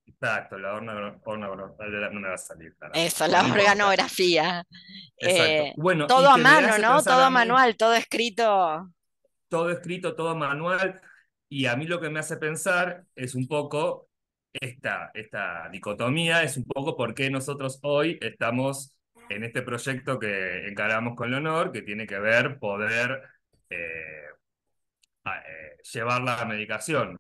Exacto, la organografía, no me va a salir. Eso, la organografía. Eh, bueno, todo a mano, ¿no? Todo manual, todo escrito. Todo escrito, todo manual. Y a mí lo que me hace pensar es un poco esta, esta dicotomía, es un poco por qué nosotros hoy estamos en este proyecto que encaramos con Leonor, que tiene que ver poder eh, eh, llevar la medicación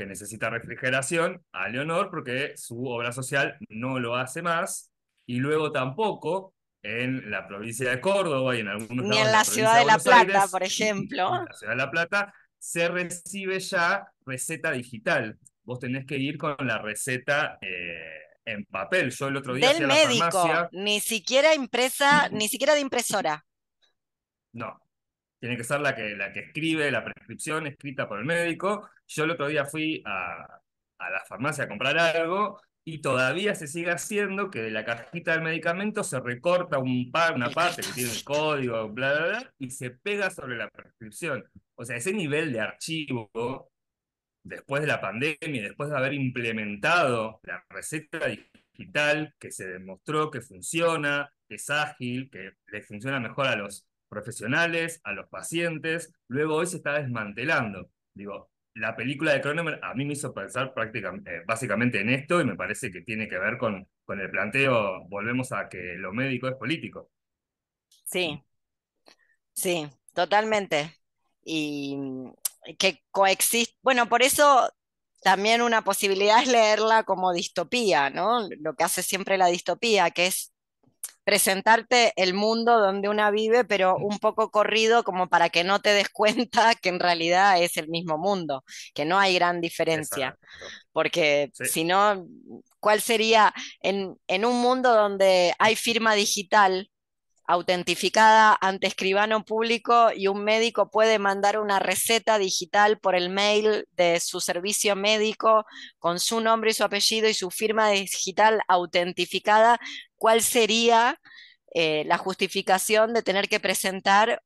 que necesita refrigeración a Leonor, porque su obra social no lo hace más, y luego tampoco en la provincia de Córdoba y en algunos Ni en la, ciudad de La Plata, por ejemplo. En la ciudad de La Plata se recibe ya receta digital. Vos tenés que ir con la receta eh, en papel. Yo el otro día Del médico, ni siquiera impresa, ni siquiera de impresora. No, tiene que ser la que, la que escribe la prescripción escrita por el médico. Yo el otro día fui a, la farmacia a comprar algo y todavía se sigue haciendo que de la cajita del medicamento se recorta un par, una parte que tiene el código, bla, bla, bla, y se pega sobre la prescripción. O sea, ese nivel de archivo después de la pandemia, después de haber implementado la receta digital que se demostró que funciona, que es ágil, que le funciona mejor a los profesionales, a los pacientes, luego hoy se está desmantelando. Digo, la película de Cronenberg a mí me hizo pensar prácticamente, eh, básicamente en esto y me parece que tiene que ver con, con el planteo, volvemos a que lo médico es político. Sí, sí, totalmente. Y que coexiste. Bueno, por eso también una posibilidad es leerla como distopía, ¿no? Lo que hace siempre la distopía, que es presentarte el mundo donde una vive, pero un poco corrido como para que no te des cuenta que en realidad es el mismo mundo, que no hay gran diferencia. Porque si no, ¿cuál sería en, en un mundo donde hay firma digital? Autentificada ante escribano público y un médico puede mandar una receta digital por el mail de su servicio médico con su nombre y su apellido y su firma digital autentificada, ¿cuál sería eh, la justificación de tener que presentar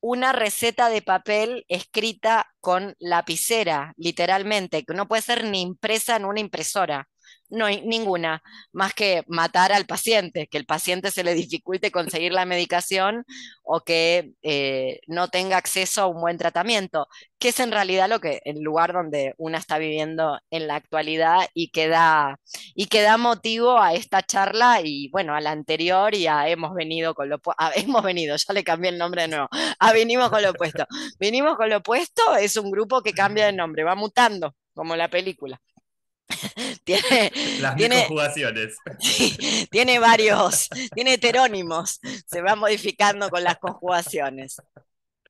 una receta de papel escrita con lapicera, literalmente, que no puede ser ni impresa en una impresora? No hay ninguna, más que matar al paciente, que el paciente se le dificulte conseguir la medicación o que eh, no tenga acceso a un buen tratamiento, que es en realidad lo que el lugar donde una está viviendo en la actualidad y que da, y motivo a esta charla y bueno, a la anterior y a hemos venido con lo hemos venido, ya le cambié el nombre de nuevo, a venimos con lo opuesto. Venimos con lo opuesto es un grupo que cambia de nombre, va mutando, como la película. tiene, Las tiene, conjugaciones. tiene varios, tiene heterónimos, se va modificando con las conjugaciones.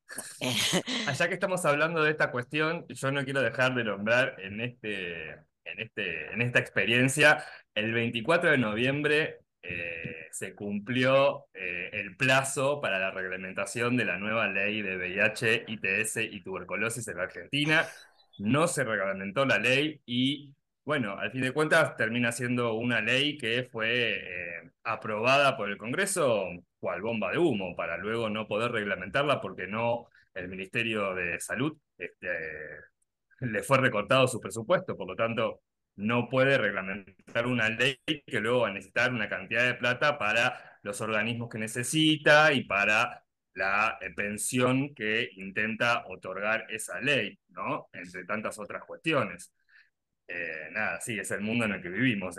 Allá que estamos hablando de esta cuestión, yo no quiero dejar de nombrar en, este, en, este, en esta experiencia, el 24 de noviembre eh, se cumplió eh, el plazo para la reglamentación de la nueva ley de VIH, ITS y tuberculosis en la Argentina. No se reglamentó la ley y bueno, al fin de cuentas termina siendo una ley que fue eh, aprobada por el Congreso cual bomba de humo para luego no poder reglamentarla porque no el Ministerio de Salud este, le fue recortado su presupuesto, por lo tanto no puede reglamentar una ley que luego va a necesitar una cantidad de plata para los organismos que necesita y para la eh, pensión que intenta otorgar esa ley, ¿no? Entre tantas otras cuestiones. Eh, nada, sí, es el mundo en el que vivimos,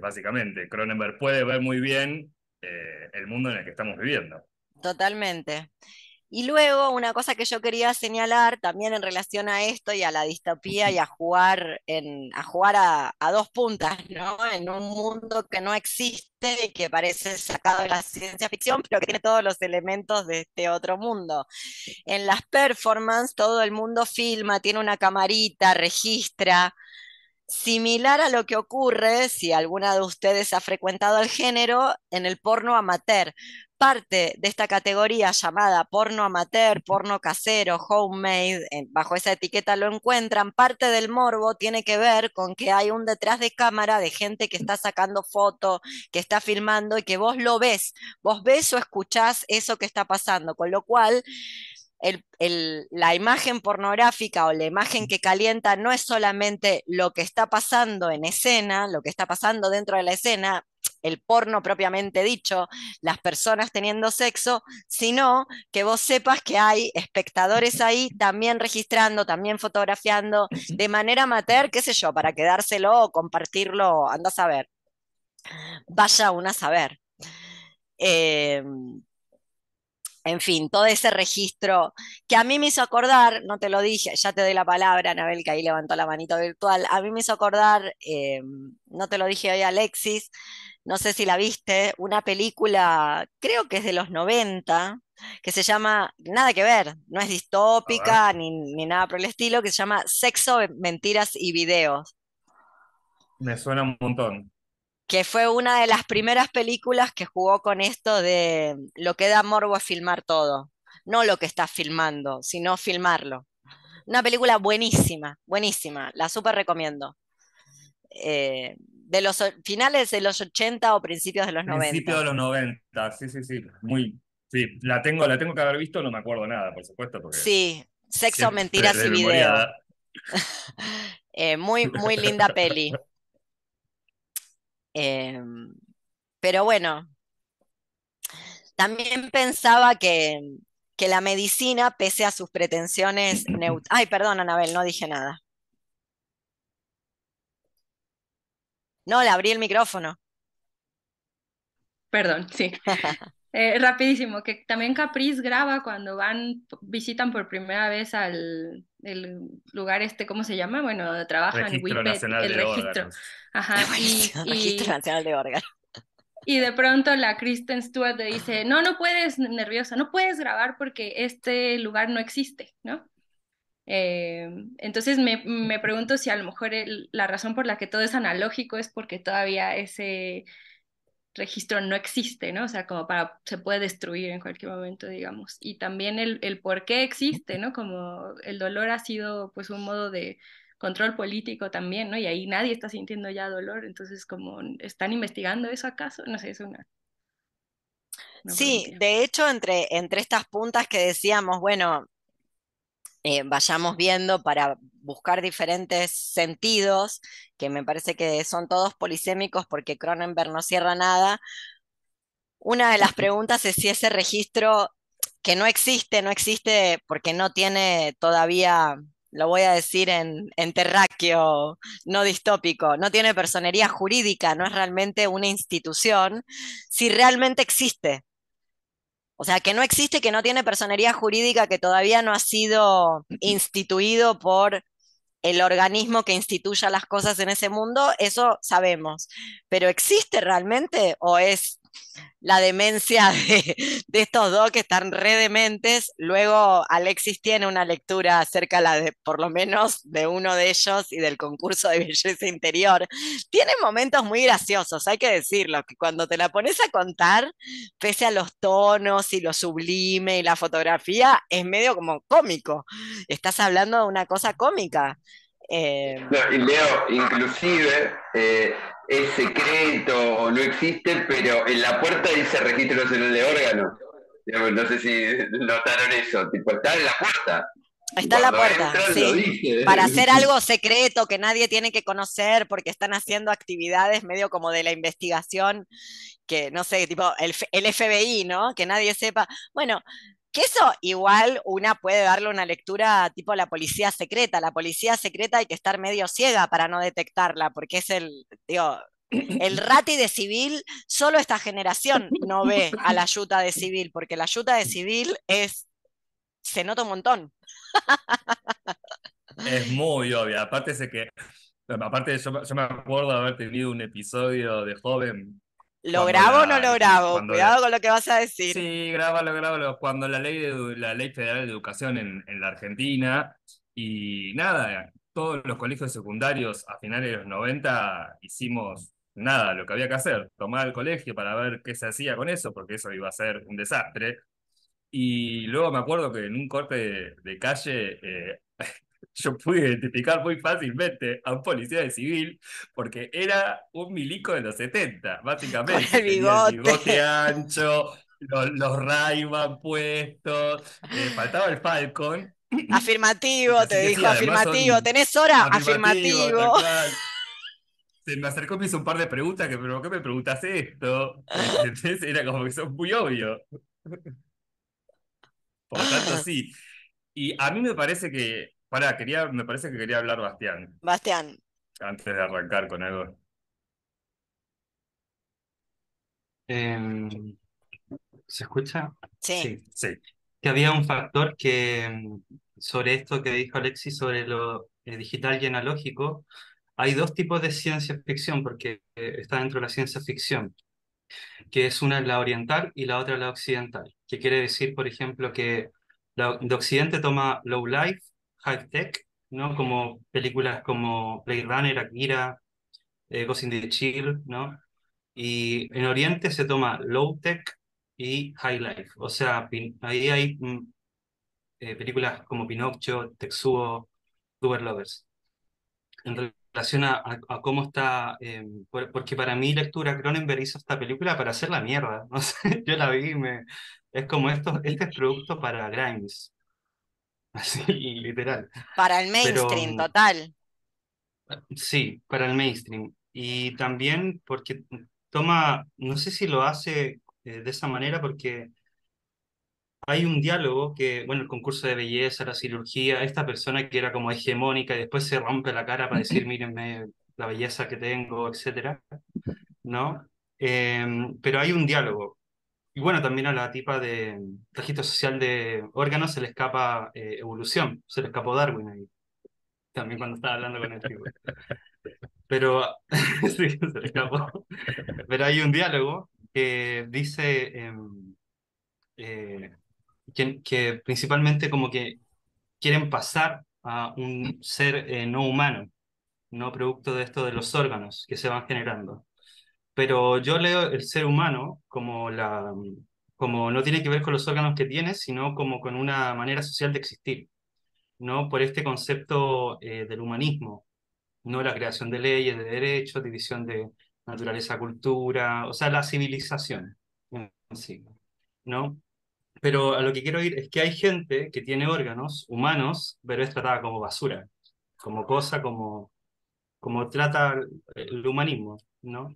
básicamente. Cronenberg puede ver muy bien eh, el mundo en el que estamos viviendo. Totalmente. Y luego una cosa que yo quería señalar también en relación a esto y a la distopía y a jugar, en, a, jugar a, a, dos puntas, ¿no? En un mundo que no existe y que parece sacado de la ciencia ficción, pero que tiene todos los elementos de este otro mundo. En las performances todo el mundo filma, tiene una camarita, registra, similar a lo que ocurre, si alguna de ustedes ha frecuentado el género, en el porno amateur. Parte de esta categoría llamada porno amateur, porno casero, homemade, bajo esa etiqueta lo encuentran, parte del morbo tiene que ver con que hay un detrás de cámara de gente que está sacando fotos, que está filmando y que vos lo ves, vos ves o escuchás eso que está pasando, con lo cual la imagen pornográfica o la imagen que calienta no es solamente lo que está pasando en escena, lo que está pasando dentro de la escena, el porno propiamente dicho, las personas teniendo sexo, sino que vos sepas que hay espectadores ahí también registrando, también fotografiando de manera amateur, qué sé yo, para quedárselo o compartirlo, anda a saber. Vaya una a saber. Eh, en fin, todo ese registro que a mí me hizo acordar, no te lo dije, ya te doy la palabra, Anabel, que ahí levantó la manito virtual, a mí me hizo acordar, eh, no te lo dije hoy, Alexis, no sé si la viste, una película, creo que es de los 90, que se llama, nada que ver, no es distópica ni, ni nada por el estilo, que se llama Sexo, Mentiras y Videos. Me suena un montón que fue una de las primeras películas que jugó con esto de lo que da morbo a filmar todo, no lo que estás filmando, sino filmarlo. Una película buenísima, buenísima, la súper recomiendo. Eh, de los finales de los 80 o principios de los 90. Principios de los 90, sí, sí, sí. Muy, sí, la tengo, la tengo que haber visto, no me acuerdo nada, por supuesto. Porque sí, sexo, mentiras y video. Eh, muy, muy linda peli. Em, pero bueno, también pensaba que, la medicina, pese a sus pretensiones Ay, perdón, Anabel, no dije nada. No, le abrí el micrófono. Perdón, sí. Eh, rapidísimo, que también Capriz graba cuando van, visitan por primera vez al el lugar este, ¿cómo se llama? Bueno, trabajan en WIPET, el registro. Ajá, y, registro Nacional de Órganos. Y de pronto la Kristen Stewart le dice, no, no puedes, nerviosa, no puedes grabar porque este lugar no existe, ¿no? Eh, entonces me, me, pregunto si a lo mejor la razón por la que todo es analógico es porque todavía ese registro no existe, ¿no? O sea, como para, se puede destruir en cualquier momento, digamos. Y también el, el por qué existe, ¿no? Como el dolor ha sido pues un modo de control político también, ¿no? Y ahí nadie está sintiendo ya dolor, entonces como, ¿están investigando eso acaso? No sé, es una... sí, de hecho, entre, entre estas puntas que decíamos, bueno, eh, vayamos viendo para buscar diferentes sentidos, que me parece que son todos polisémicos porque Cronenberg no cierra nada. Una de las preguntas es si ese registro que no existe, no existe porque no tiene todavía, lo voy a decir en, en terráqueo, no distópico, no tiene personería jurídica, no es realmente una institución, si realmente existe. O sea, que no existe, que no tiene personería jurídica, que todavía no ha sido instituido por el organismo que instituya las cosas en ese mundo, eso sabemos. Pero ¿existe realmente o es la demencia de, estos dos que están re dementes. Luego Alexis tiene una lectura acerca de, por lo menos, de uno de ellos y del concurso de belleza interior. Tiene momentos muy graciosos, hay que decirlo, que cuando te la pones a contar, pese a los tonos y lo sublime y la fotografía, es medio como cómico. Estás hablando de una cosa cómica. Eh, y Leo, inclusive, eh, es secreto o no existe, pero en la puerta dice registro nacional de órganos. No sé si notaron eso, tipo, está en la puerta. Está en la puerta, sí. Para hacer algo secreto que nadie tiene que conocer porque están haciendo actividades medio como de la investigación, que no sé, tipo el, el FBI, ¿no? Que nadie sepa. Bueno, que eso igual una puede darle una lectura tipo la policía secreta. La policía secreta hay que estar medio ciega para no detectarla, porque es el, digo, el rati de civil, solo esta generación no ve a la yuta de civil, porque la yuta de civil es, se nota un montón. Es muy obvia, aparte de que, aparte yo, yo me acuerdo de haber tenido un episodio de joven ¿Lo grabo o no lo grabo? Cuidado con lo que vas a decir. Sí, grábalo, grábalo. Cuando la ley, de, la ley federal de educación en, en la Argentina, y nada, todos los colegios secundarios a finales de los 90 hicimos nada, lo que había que hacer, tomar el colegio para ver qué se hacía con eso, porque eso iba a ser un desastre. Y luego me acuerdo que en un corte de, calle eh, yo pude identificar muy fácilmente a un policía de civil porque era un milico de los 70, básicamente. el bigote. ancho, los, los puestos, eh, faltaba el Falcon. Afirmativo, te dijo afirmativo. ¿Tenés hora? Afirmativo. Se me acercó y me hizo un par de preguntas que, pero ¿qué me preguntas esto? Entonces era como que son muy obvio. Por lo tanto, sí. Y a mí me parece que Pará, quería, me parece que quería hablar Bastián. Bastián. Antes de arrancar con algo. Em, ¿se escucha? Sí. Sí. Que había un factor que em, sobre esto que dijo Alexis sobre lo eh, digital y analógico, hay dos tipos de ciencia ficción, porque eh, está dentro de la ciencia ficción, que es una la oriental y la otra la occidental, que quiere decir, por ejemplo, que la de Occidente toma low life high tech, ¿no? Como películas como Blade Runner, Akira, eh, Ghost in the Chill, ¿no? Y en Oriente se toma low tech y high life. O sea, ahí hay mm, eh, películas como Pinocchio, Tetsuo, Super Lovers. En relación a, cómo está, em, porque para mí lectura Cronenberg hizo esta película para hacer la mierda. Yo la vi y me, es como esto, este es producto para Grimes. Así, literal. Para el mainstream, total. Sí, para el mainstream. Y también porque toma, no sé si lo hace eh, de esa manera porque hay un diálogo que, bueno, el concurso de belleza, la cirugía, esta persona que era como hegemónica y después se rompe la cara para decir, mírenme la belleza que tengo, etcétera, ¿no? Em, pero hay un diálogo y bueno, también a la tipa de registro social de órganos se le escapa eh, evolución, se le escapó Darwin ahí. También cuando estaba hablando con el tipo. Pero, sí, se le escapó. Pero hay un diálogo que dice em, eh, que, que, principalmente como que quieren pasar a un ser eh, no humano, no producto de esto de los órganos que se van generando pero yo leo el ser humano como, la, como no tiene que ver con los órganos que tiene, sino como con una manera social de existir, ¿no? Por este concepto eh, del humanismo, no la creación de leyes, de derechos, división de naturaleza, cultura, o sea, la civilización en sí, ¿no? pero a lo que quiero ir es que hay gente que tiene órganos humanos, pero es tratada como basura, como cosa, como, como trata el humanismo, ¿no?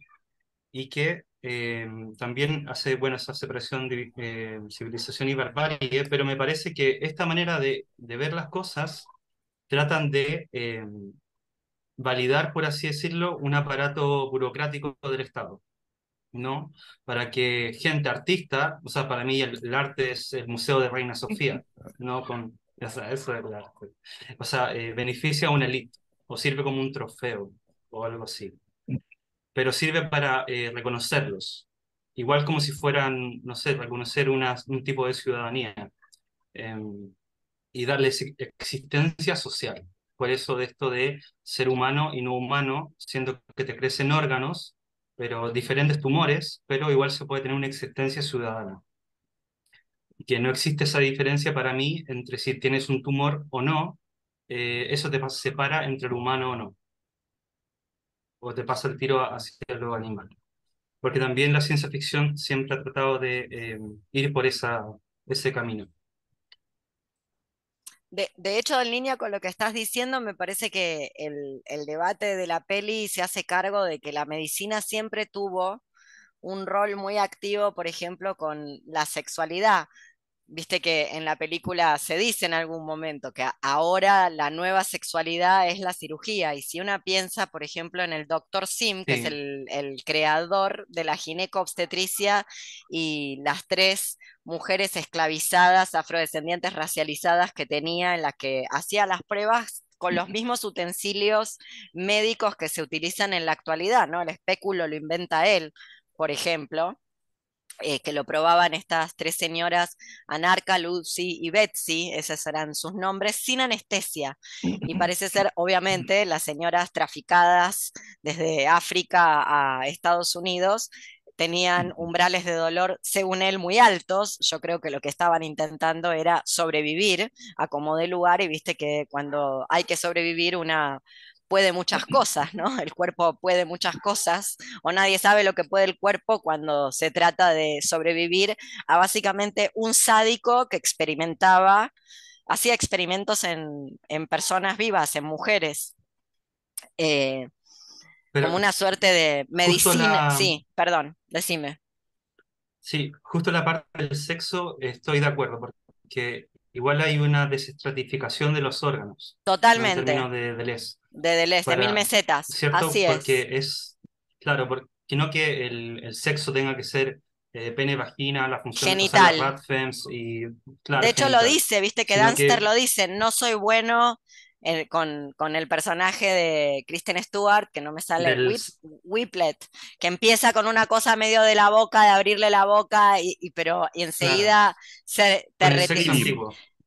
Y que eh, también hace, bueno, esa separación de eh, civilización y barbarie, pero me parece que esta manera de, de ver las cosas tratan de eh, validar, por así decirlo, un aparato burocrático del Estado. ¿no? Para que gente artista, o sea, para mí el, arte es el Museo de Reina Sofía, ¿no? Con, o sea, eso es el arte. O sea, eh, beneficia a una élite, o sirve como un trofeo, o algo así. Pero sirve para eh, reconocerlos, igual como si fueran, no sé, reconocer una, un tipo de ciudadanía em, y darles existencia social. Por eso de esto de ser humano y no humano, siendo que te crecen órganos, pero diferentes tumores, pero igual se puede tener una existencia ciudadana. Que no existe esa diferencia para mí entre si tienes un tumor o no, eh, eso te separa entre el humano o no. O te pasa el tiro hacia lo animal. Porque también la ciencia ficción siempre ha tratado de eh, ir por esa, ese camino. De, hecho, en línea con lo que estás diciendo, me parece que el, debate de la peli se hace cargo de que la medicina siempre tuvo un rol muy activo, por ejemplo, con la sexualidad. Viste que en la película se dice en algún momento que ahora la nueva sexualidad es la cirugía. Y si una piensa, por ejemplo, en el doctor Sim, que es el, el creador de la gineco-obstetricia y las tres mujeres esclavizadas, afrodescendientes racializadas que tenía, en las que hacía las pruebas con los mismos utensilios médicos que se utilizan en la actualidad, ¿no? El espéculo lo inventa él, por ejemplo. Eh, que lo probaban estas tres señoras, Anarca, Lucy y Betsy, esos eran sus nombres, sin anestesia. Y parece ser, obviamente, las señoras traficadas desde África a Estados Unidos tenían umbrales de dolor, según él, muy altos. Yo creo que lo que estaban intentando era sobrevivir a como de lugar y viste que cuando hay que sobrevivir una puede muchas cosas, ¿no? El cuerpo puede muchas cosas o nadie sabe lo que puede el cuerpo cuando se trata de sobrevivir a básicamente un sádico que experimentaba, hacía experimentos en, personas vivas, en mujeres. Eh, como una suerte de medicina. Sí, perdón, decime. Sí, justo la parte del sexo estoy de acuerdo, porque igual hay una desestratificación de los órganos. Totalmente. En de Deleuze. De de mil mesetas. ¿Cierto? Así porque es. Claro, porque no que el, sexo tenga que ser eh, pene, vagina, la función genital. y, de hecho, lo dice, viste que Danster lo dice, no soy bueno con, con, el personaje de Kristen Stewart, que no me sale, Whiplet, que empieza con una cosa medio de la boca, de abrirle la boca, y, pero y enseguida se te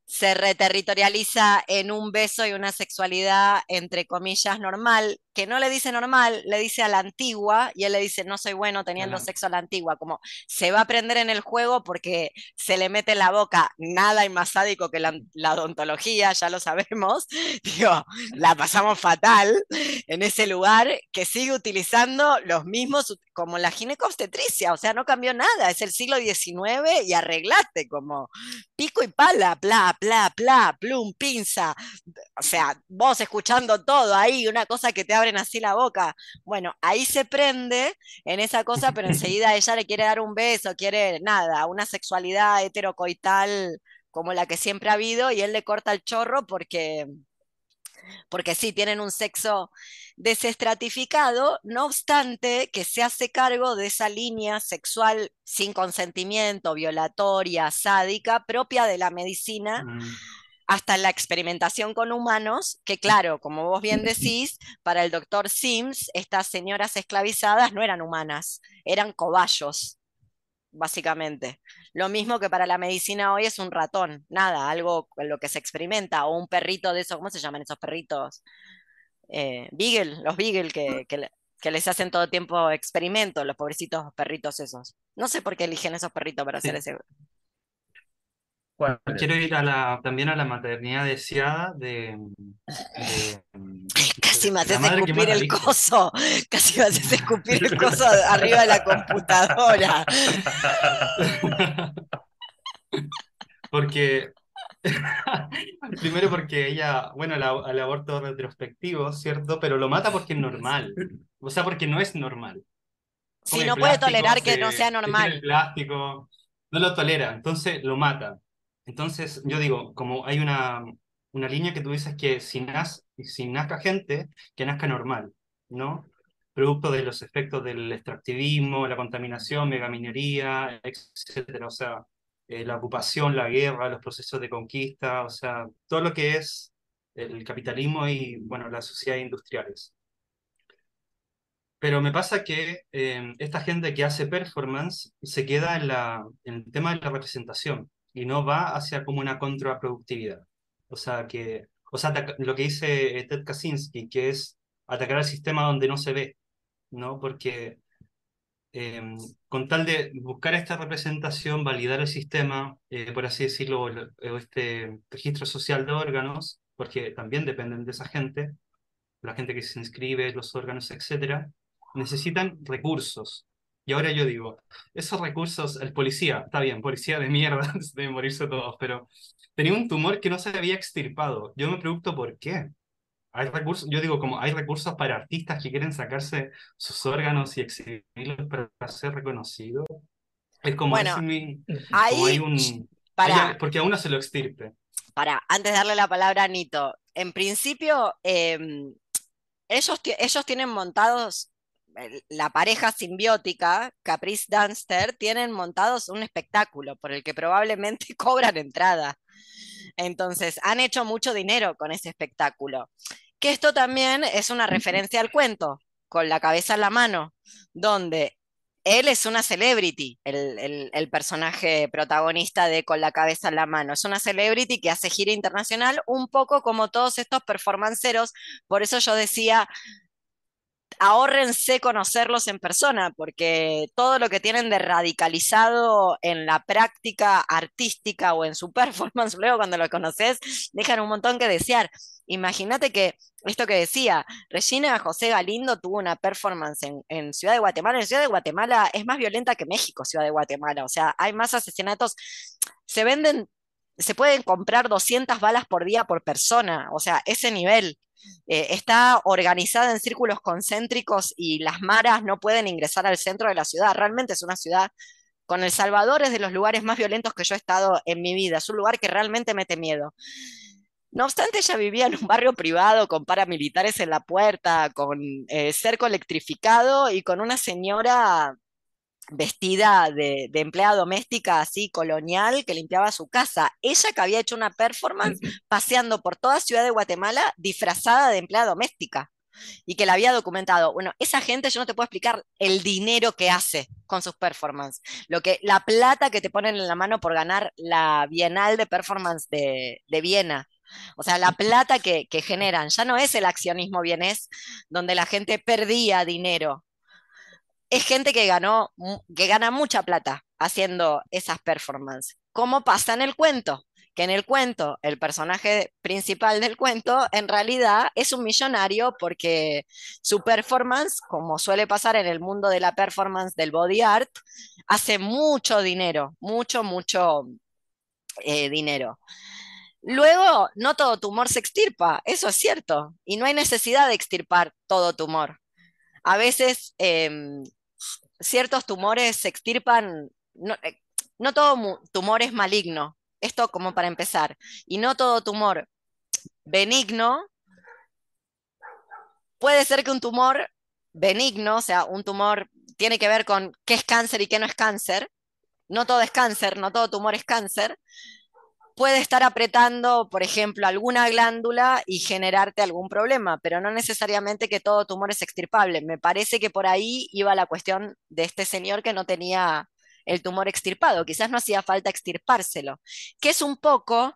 se reterritorializa en un beso y una sexualidad, entre comillas, normal, que no le dice normal, le dice a la antigua, y él le dice, no soy bueno teniendo sexo a la antigua, como se va a aprender en el juego porque se le mete en la boca, nada hay más sádico que la, odontología, ya lo sabemos, digo, la pasamos fatal en ese lugar, que sigue utilizando los mismos, como la ginecobstetricia, o sea, no cambió nada, es el siglo XIX y arreglate, como pico y pala, bla, bla, bla, plum, pinza, o sea, vos escuchando todo ahí, una cosa que te abren así la boca. Bueno, ahí se prende en esa cosa, pero enseguida ella le quiere dar un beso, quiere nada, una sexualidad heterocoital como la que siempre ha habido, y él le corta el chorro porque, porque sí, tienen un sexo desestratificado, no obstante que se hace cargo de esa línea sexual sin consentimiento, violatoria, sádica, propia de la medicina. Mm. hasta la experimentación con humanos, que claro, como vos bien decís, para el doctor Sims, estas señoras esclavizadas no eran humanas, eran cobayos, básicamente. Lo mismo que para la medicina hoy es un ratón, nada, algo con lo que se experimenta, o un perrito de esos, ¿cómo se llaman esos perritos? eh, Beagle, los Beagle que, que, les hacen todo tiempo experimentos, los pobrecitos perritos esos. No sé por qué eligen esos perritos para hacer ese. Quiero ir a la, también a la maternidad deseada de. casi me haces escupir el coso. Casi me haces escupir el coso arriba de la computadora. Porque, primero porque ella, bueno, al aborto retrospectivo, ¿cierto? Pero lo mata porque es normal. O sea, porque no es normal. Si no puede tolerar que no sea normal. El plástico, no lo tolera, entonces lo mata. Entonces, yo digo, como hay una, una línea que tú dices que si, naz, si nazca gente, que nazca normal, ¿no? Producto de los efectos del extractivismo, la contaminación, megaminería, etcétera. O sea, eh, la ocupación, la guerra, los procesos de conquista, o sea, todo lo que es el capitalismo y, bueno, las sociedades industriales. Pero me pasa que eh, esta gente que hace performance se queda en, la, en el tema de la representación y no va hacia como una contraproductividad. O sea, que, o sea lo que dice Ted Kaczynski, que es atacar al sistema donde no se ve, ¿no? Porque Em, con tal de buscar esta representación, validar el sistema, eh, por así decirlo, este registro social de órganos, porque también dependen de esa gente, la gente que se inscribe, los órganos, etcétera, necesitan recursos. Y ahora yo digo, esos recursos, el policía, está bien, policía de mierda, deben morirse todos, pero tenía un tumor que no se había extirpado. Yo me pregunto por qué hay recursos, yo digo, como hay recursos para artistas que quieren sacarse sus órganos y exhibirlos para ser reconocidos. Es como, bueno, hay un... Para, porque a uno se lo extirpe. Para, antes de darle la palabra a Nito, en principio, em, ellos, ellos tienen montados, la pareja simbiótica, Caprice Dunster, tienen montados un espectáculo por el que probablemente cobran entrada. Entonces, han hecho mucho dinero con ese espectáculo que esto también es una referencia al cuento, con la cabeza en la mano, donde él es una celebrity, el, personaje protagonista de Con la cabeza en la mano. Es una celebrity que hace gira internacional, un poco como todos estos performanceros. Por eso yo decía, ahórrense conocerlos en persona, porque todo lo que tienen de radicalizado en la práctica artística o en su performance, luego cuando lo conoces, dejan un montón que desear. Imagínate que esto que decía, Regina José Galindo tuvo una performance en, Ciudad de Guatemala. En Ciudad de Guatemala es más violenta que México, Ciudad de Guatemala. O sea, hay más asesinatos. Se venden, se pueden comprar 200 balas por día por persona. O sea, ese nivel. Eh, está organizada en círculos concéntricos y las maras no pueden ingresar al centro de la ciudad. Realmente es una ciudad con El Salvador es de los lugares más violentos que yo he estado en mi vida. Es un lugar que realmente mete miedo. No obstante, ella vivía en un barrio privado con paramilitares en la puerta, con eh, cerco electrificado y con una señora vestida de, empleada doméstica así colonial que limpiaba su casa. Ella que había hecho una performance paseando por toda Ciudad de Guatemala disfrazada de empleada doméstica y que la había documentado. Bueno, esa gente yo no te puedo explicar el dinero que hace con sus performances, lo que la plata que te ponen en la mano por ganar la Bienal de Performance de, Viena. O sea, la plata que, que, generan ya no es el accionismo bienes donde la gente perdía dinero, es gente que ganó, que gana mucha plata haciendo esas performances. ¿Cómo pasa en el cuento? Que en el cuento, el personaje principal del cuento, en realidad es un millonario porque su performance, como suele pasar en el mundo de la performance del body art, hace mucho dinero, mucho, mucho eh, dinero. Luego, no todo tumor se extirpa, eso es cierto, y no hay necesidad de extirpar todo tumor. A veces em, ciertos tumores se extirpan, eh, no, todo tumor es maligno, esto como para empezar, y no todo tumor benigno, puede ser que un tumor benigno, o sea, un tumor tiene que ver con qué es cáncer y qué no es cáncer, no todo es cáncer, no todo tumor es cáncer, puede estar apretando, por ejemplo, alguna glándula y generarte algún problema, pero no necesariamente que todo tumor es extirpable. Me parece que por ahí iba la cuestión de este señor que no tenía el tumor extirpado, quizás no hacía falta extirpárselo, que es un poco,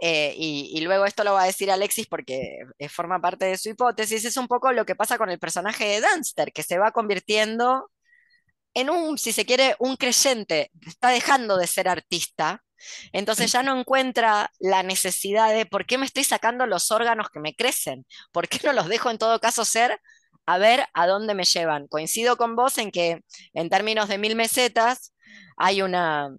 eh, y, luego esto lo va a decir Alexis porque forma parte de su hipótesis, es un poco lo que pasa con el personaje de Dunster, que se va convirtiendo en un, si se quiere, un creyente, está dejando de ser artista entonces ya no encuentra la necesidad de por qué me estoy sacando los órganos que me crecen, por qué no los dejo en todo caso ser a ver a dónde me llevan. Coincido con vos en que en términos de mil mesetas hay una,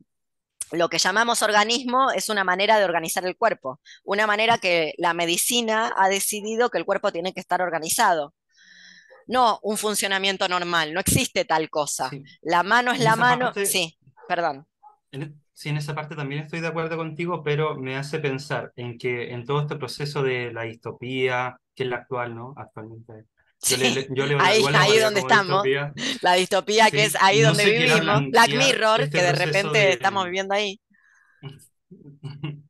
lo que llamamos organismo es una manera de organizar el cuerpo, una manera que la medicina ha decidido que el cuerpo tiene que estar organizado. No un funcionamiento normal, no existe tal cosa. La mano es la mano. Sí, perdón. Sí, en esa parte también estoy de acuerdo contigo, pero me hace pensar en que en todo este proceso de la distopía, que es la actual, ¿no? Actualmente ahí, ahí donde estamos. La distopía que es ahí donde vivimos. Black Mirror, este que de repente estamos viviendo ahí.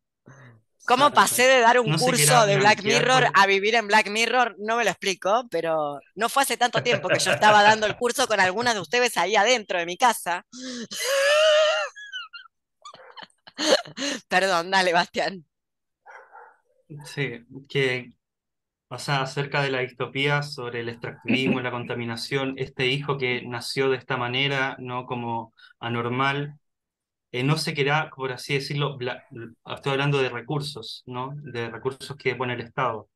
¿Cómo pasé de dar un curso de Black Mirror a vivir en Black Mirror? No me lo explico, pero no fue hace tanto tiempo que yo estaba dando el curso con algunas de ustedes ahí adentro de mi casa. Perdón, dale, Bastián. Sí, que o acerca de la distopía sobre el extractivismo, la contaminación, este hijo que nació de esta manera, no como anormal, eh, no se querrá, por así decirlo, estoy hablando de recursos, ¿no? De recursos que pone el Estado.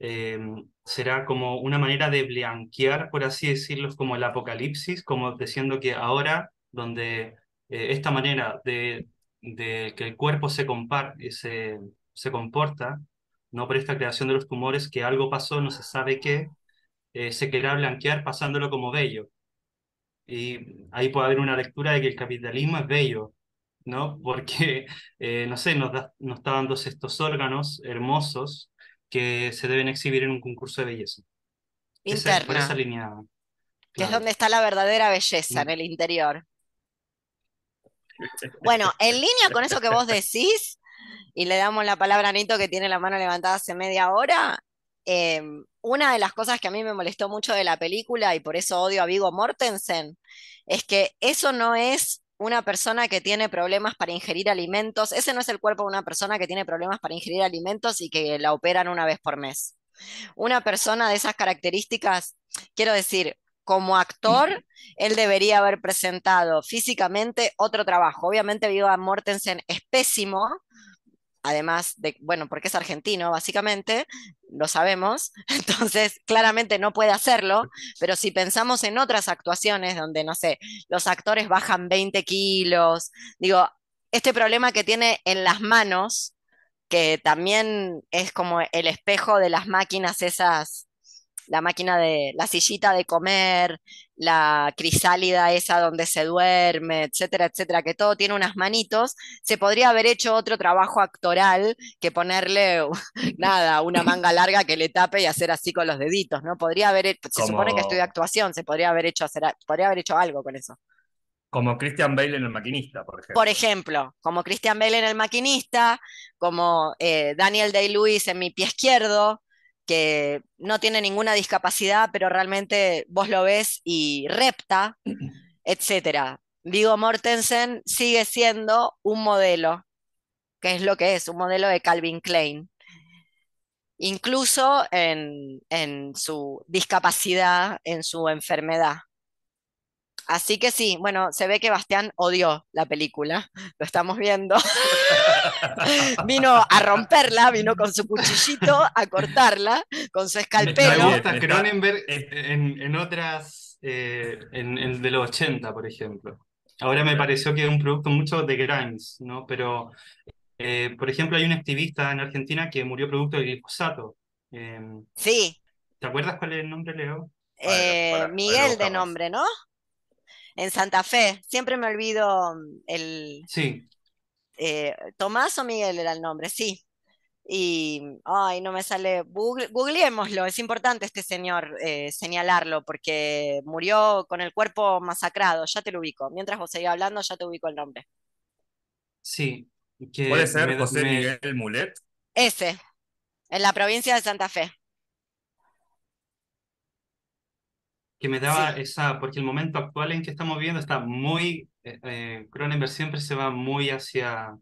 Em, será como una manera de blanquear, por así decirlo, como el apocalipsis, como diciendo que ahora, donde eh, esta manera de, de, que el cuerpo se, se, se comporta, no por esta creación de los tumores, que algo pasó, no se sabe qué, eh, se querrá blanquear pasándolo como bello. Y ahí puede haber una lectura de que el capitalismo es bello, ¿no? Porque, eh, no sé, nos, nos está dando estos órganos hermosos que se deben exhibir en un concurso de belleza. Interna. por esa línea. Que es donde está la verdadera belleza, en mm. el interior. Bueno, en línea con eso que vos decís, y le damos la palabra a Nito que tiene la mano levantada hace media hora. Em, una de las cosas que a mí me molestó mucho de la película y por eso odio a Vigo Mortensen es que eso no es una persona que tiene problemas para ingerir alimentos, ese no es el cuerpo de una persona que tiene problemas para ingerir alimentos y que la operan una vez por mes. Una persona de esas características, quiero decir, como actor, él debería haber presentado físicamente otro trabajo. Obviamente Vigo Mortensen es pésimo, además de, bueno, porque es argentino, básicamente, lo sabemos, entonces claramente no puede hacerlo, pero si pensamos en otras actuaciones donde, no sé, los actores bajan 20 kilos, digo, este problema que tiene en las manos, que también es como el espejo de las máquinas esas la máquina de la sillita de comer, la crisálida esa donde se duerme, etcétera, etcétera, que todo tiene unas manitos, se podría haber hecho otro trabajo actoral que ponerle nada, una manga larga que le tape y hacer así con los deditos, ¿no? Podría haber, se supone que estudia actuación, se podría haber hecho hacer, podría haber hecho algo con eso. Como Christian Bale en El Maquinista, por ejemplo. Por ejemplo, como Christian Bale en El Maquinista, como eh, Daniel Day-Lewis en Mi Pie Izquierdo, que no tiene ninguna discapacidad, pero realmente vos lo ves y repta, etc. Vigo Mortensen sigue siendo un modelo, que es lo que es, un modelo de Calvin Klein. Incluso en, en su discapacidad, en su enfermedad. Así que sí, bueno, se ve que Bastián odió la película, lo estamos viendo. vino a romperla, vino con su cuchillito a cortarla, con su escalpelo. Cronenberg en, en otras, eh, en el de los 80, por ejemplo. Ahora me pareció que es un producto mucho de Grimes, ¿no? Pero, eh, por ejemplo, hay un activista en Argentina que murió producto de glifosato. Em, sí. ¿Te acuerdas cuál es el nombre, Leo? Eh, Miguel de nombre, ¿no? En Santa Fe. Siempre me olvido mm, el... Sí. Eh, Tomás o Miguel era el nombre, sí. Y, ay, no me sale, Google, googleémoslo, es importante este señor eh, señalarlo porque murió con el cuerpo masacrado, ya te lo ubico. Mientras vos seguís hablando, ya te ubico el nombre. Sí. ¿Puede ser José Miguel Mulet? Ese, en la provincia de Santa Fe. Que me daba esa, porque el momento actual en que estamos viviendo está muy, eh, eh, Cronenberg siempre se va muy hacia,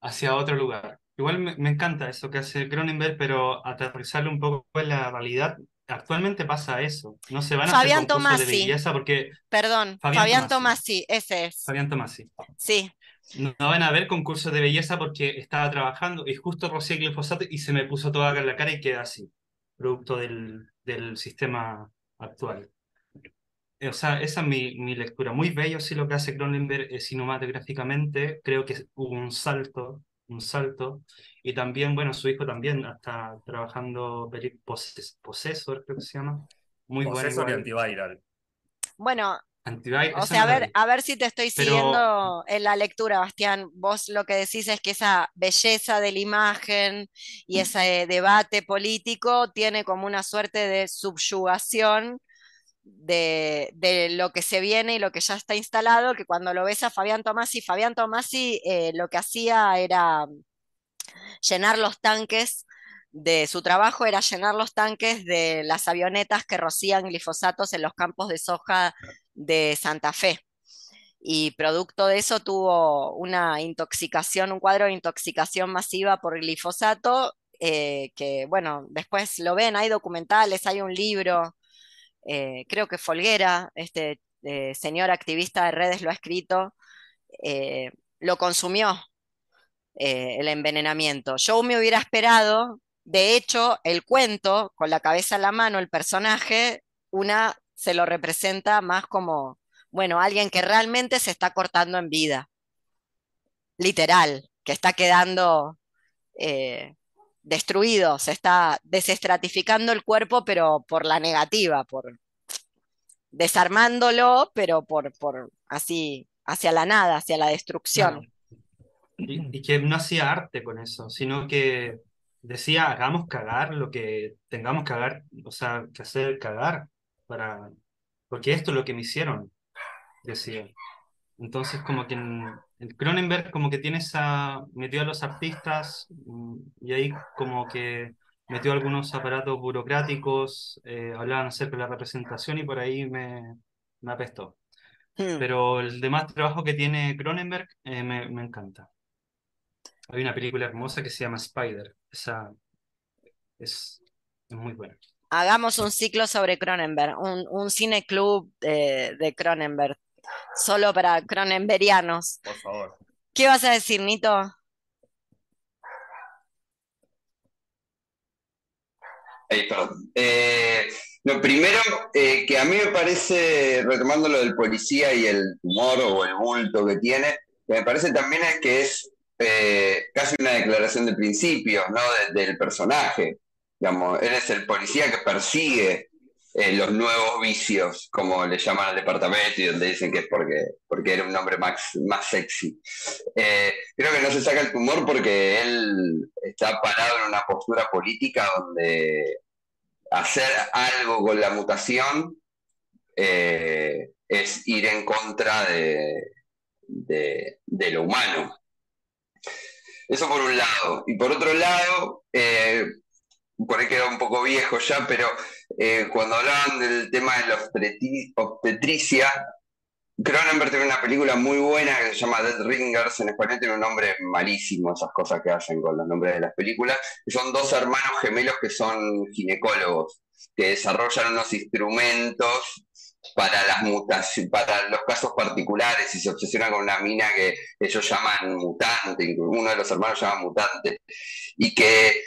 hacia otro lugar. Igual me, encanta eso que hace Cronenberg, pero aterrizarlo un poco en la realidad, actualmente pasa eso. No se van a Fabián hacer concursos de belleza porque... Perdón, Fabián, Tomasi. ese es. Fabián Tomasi. Sí. No, van a haber concursos de belleza porque estaba trabajando y justo rocié glifosato y se me puso toda la cara y queda así, producto del, del sistema actual. o sea, esa es mi, mi, lectura. Muy bello sí lo que hace Cronenberg cinematográficamente. Creo que hubo un salto, un salto. Y también, bueno, su hijo también está trabajando Possessor, creo que se llama. Muy Possessor y Antiviral. Bueno, o sea, a ver, a ver si te estoy siguiendo en la lectura, Bastián. Vos lo que decís es que esa belleza de la imagen y ese debate político tiene como una suerte de subyugación de, lo que se viene y lo que ya está instalado, que cuando lo ves a Fabián Tomasi, Fabián Tomasi eh, lo que hacía era llenar los tanques de su trabajo era llenar los tanques de las avionetas que rocían glifosatos en los campos de soja de Santa Fe. Y producto de eso tuvo una intoxicación, un cuadro de intoxicación masiva por glifosato, eh, que bueno, después lo ven, hay documentales, hay un libro, eh, creo que Folguera, este eh, señor activista de redes lo ha escrito, lo consumió el envenenamiento. Yo me hubiera esperado, de hecho, el cuento, con la cabeza en la mano, el personaje, una se lo representa más como, bueno, alguien que realmente se está cortando en vida, literal, que está quedando eh, destruido, se está desestratificando el cuerpo, pero por la negativa, por desarmándolo, pero por, por así, hacia la nada, hacia la destrucción. Y, y, que no hacía arte con eso, sino que decía, hagamos cagar lo que tengamos que cagar, o sea, que hacer cagar para, porque esto es lo que me hicieron, decía. Entonces, como que en, Cronenberg como que tiene esa, metió a los artistas mm, y ahí como que metió algunos aparatos burocráticos, eh, hablaban acerca de la representación y por ahí me, me apestó. Hmm. Pero el demás trabajo que tiene Cronenberg eh, me, me, encanta. Hay una película hermosa que se llama Spider. Esa es, es muy buena hagamos un ciclo sobre Cronenberg, un, un cine club de, de, Cronenberg, solo para cronenberianos. Por favor. ¿Qué vas a decir, Nito? perdón. Eh, lo primero, eh, que a mí me parece, retomando lo del policía y el humor o el bulto que tiene, me parece también es que es eh, casi una declaración de principios, ¿no? del personaje. Él es el policía que persigue eh, los nuevos vicios, como le llaman al departamento y donde dicen que es porque, porque era un hombre más, más sexy. Eh, creo que no se saca el tumor porque él está parado en una postura política donde hacer algo con la mutación eh, es ir en contra de, de, lo humano. Eso por un lado. Y por otro lado, por ahí queda un poco viejo ya, pero eh, cuando hablaban del tema de la obstetricia, Cronenberg tiene una película muy buena que se llama Dead Ringers, en español tiene un nombre malísimo, esas cosas que hacen con los nombres de las películas, son dos hermanos gemelos que son ginecólogos, que desarrollan unos instrumentos para las mutaciones, para los casos particulares y se obsesionan con una mina que ellos llaman mutante, uno de los hermanos llama mutante, y que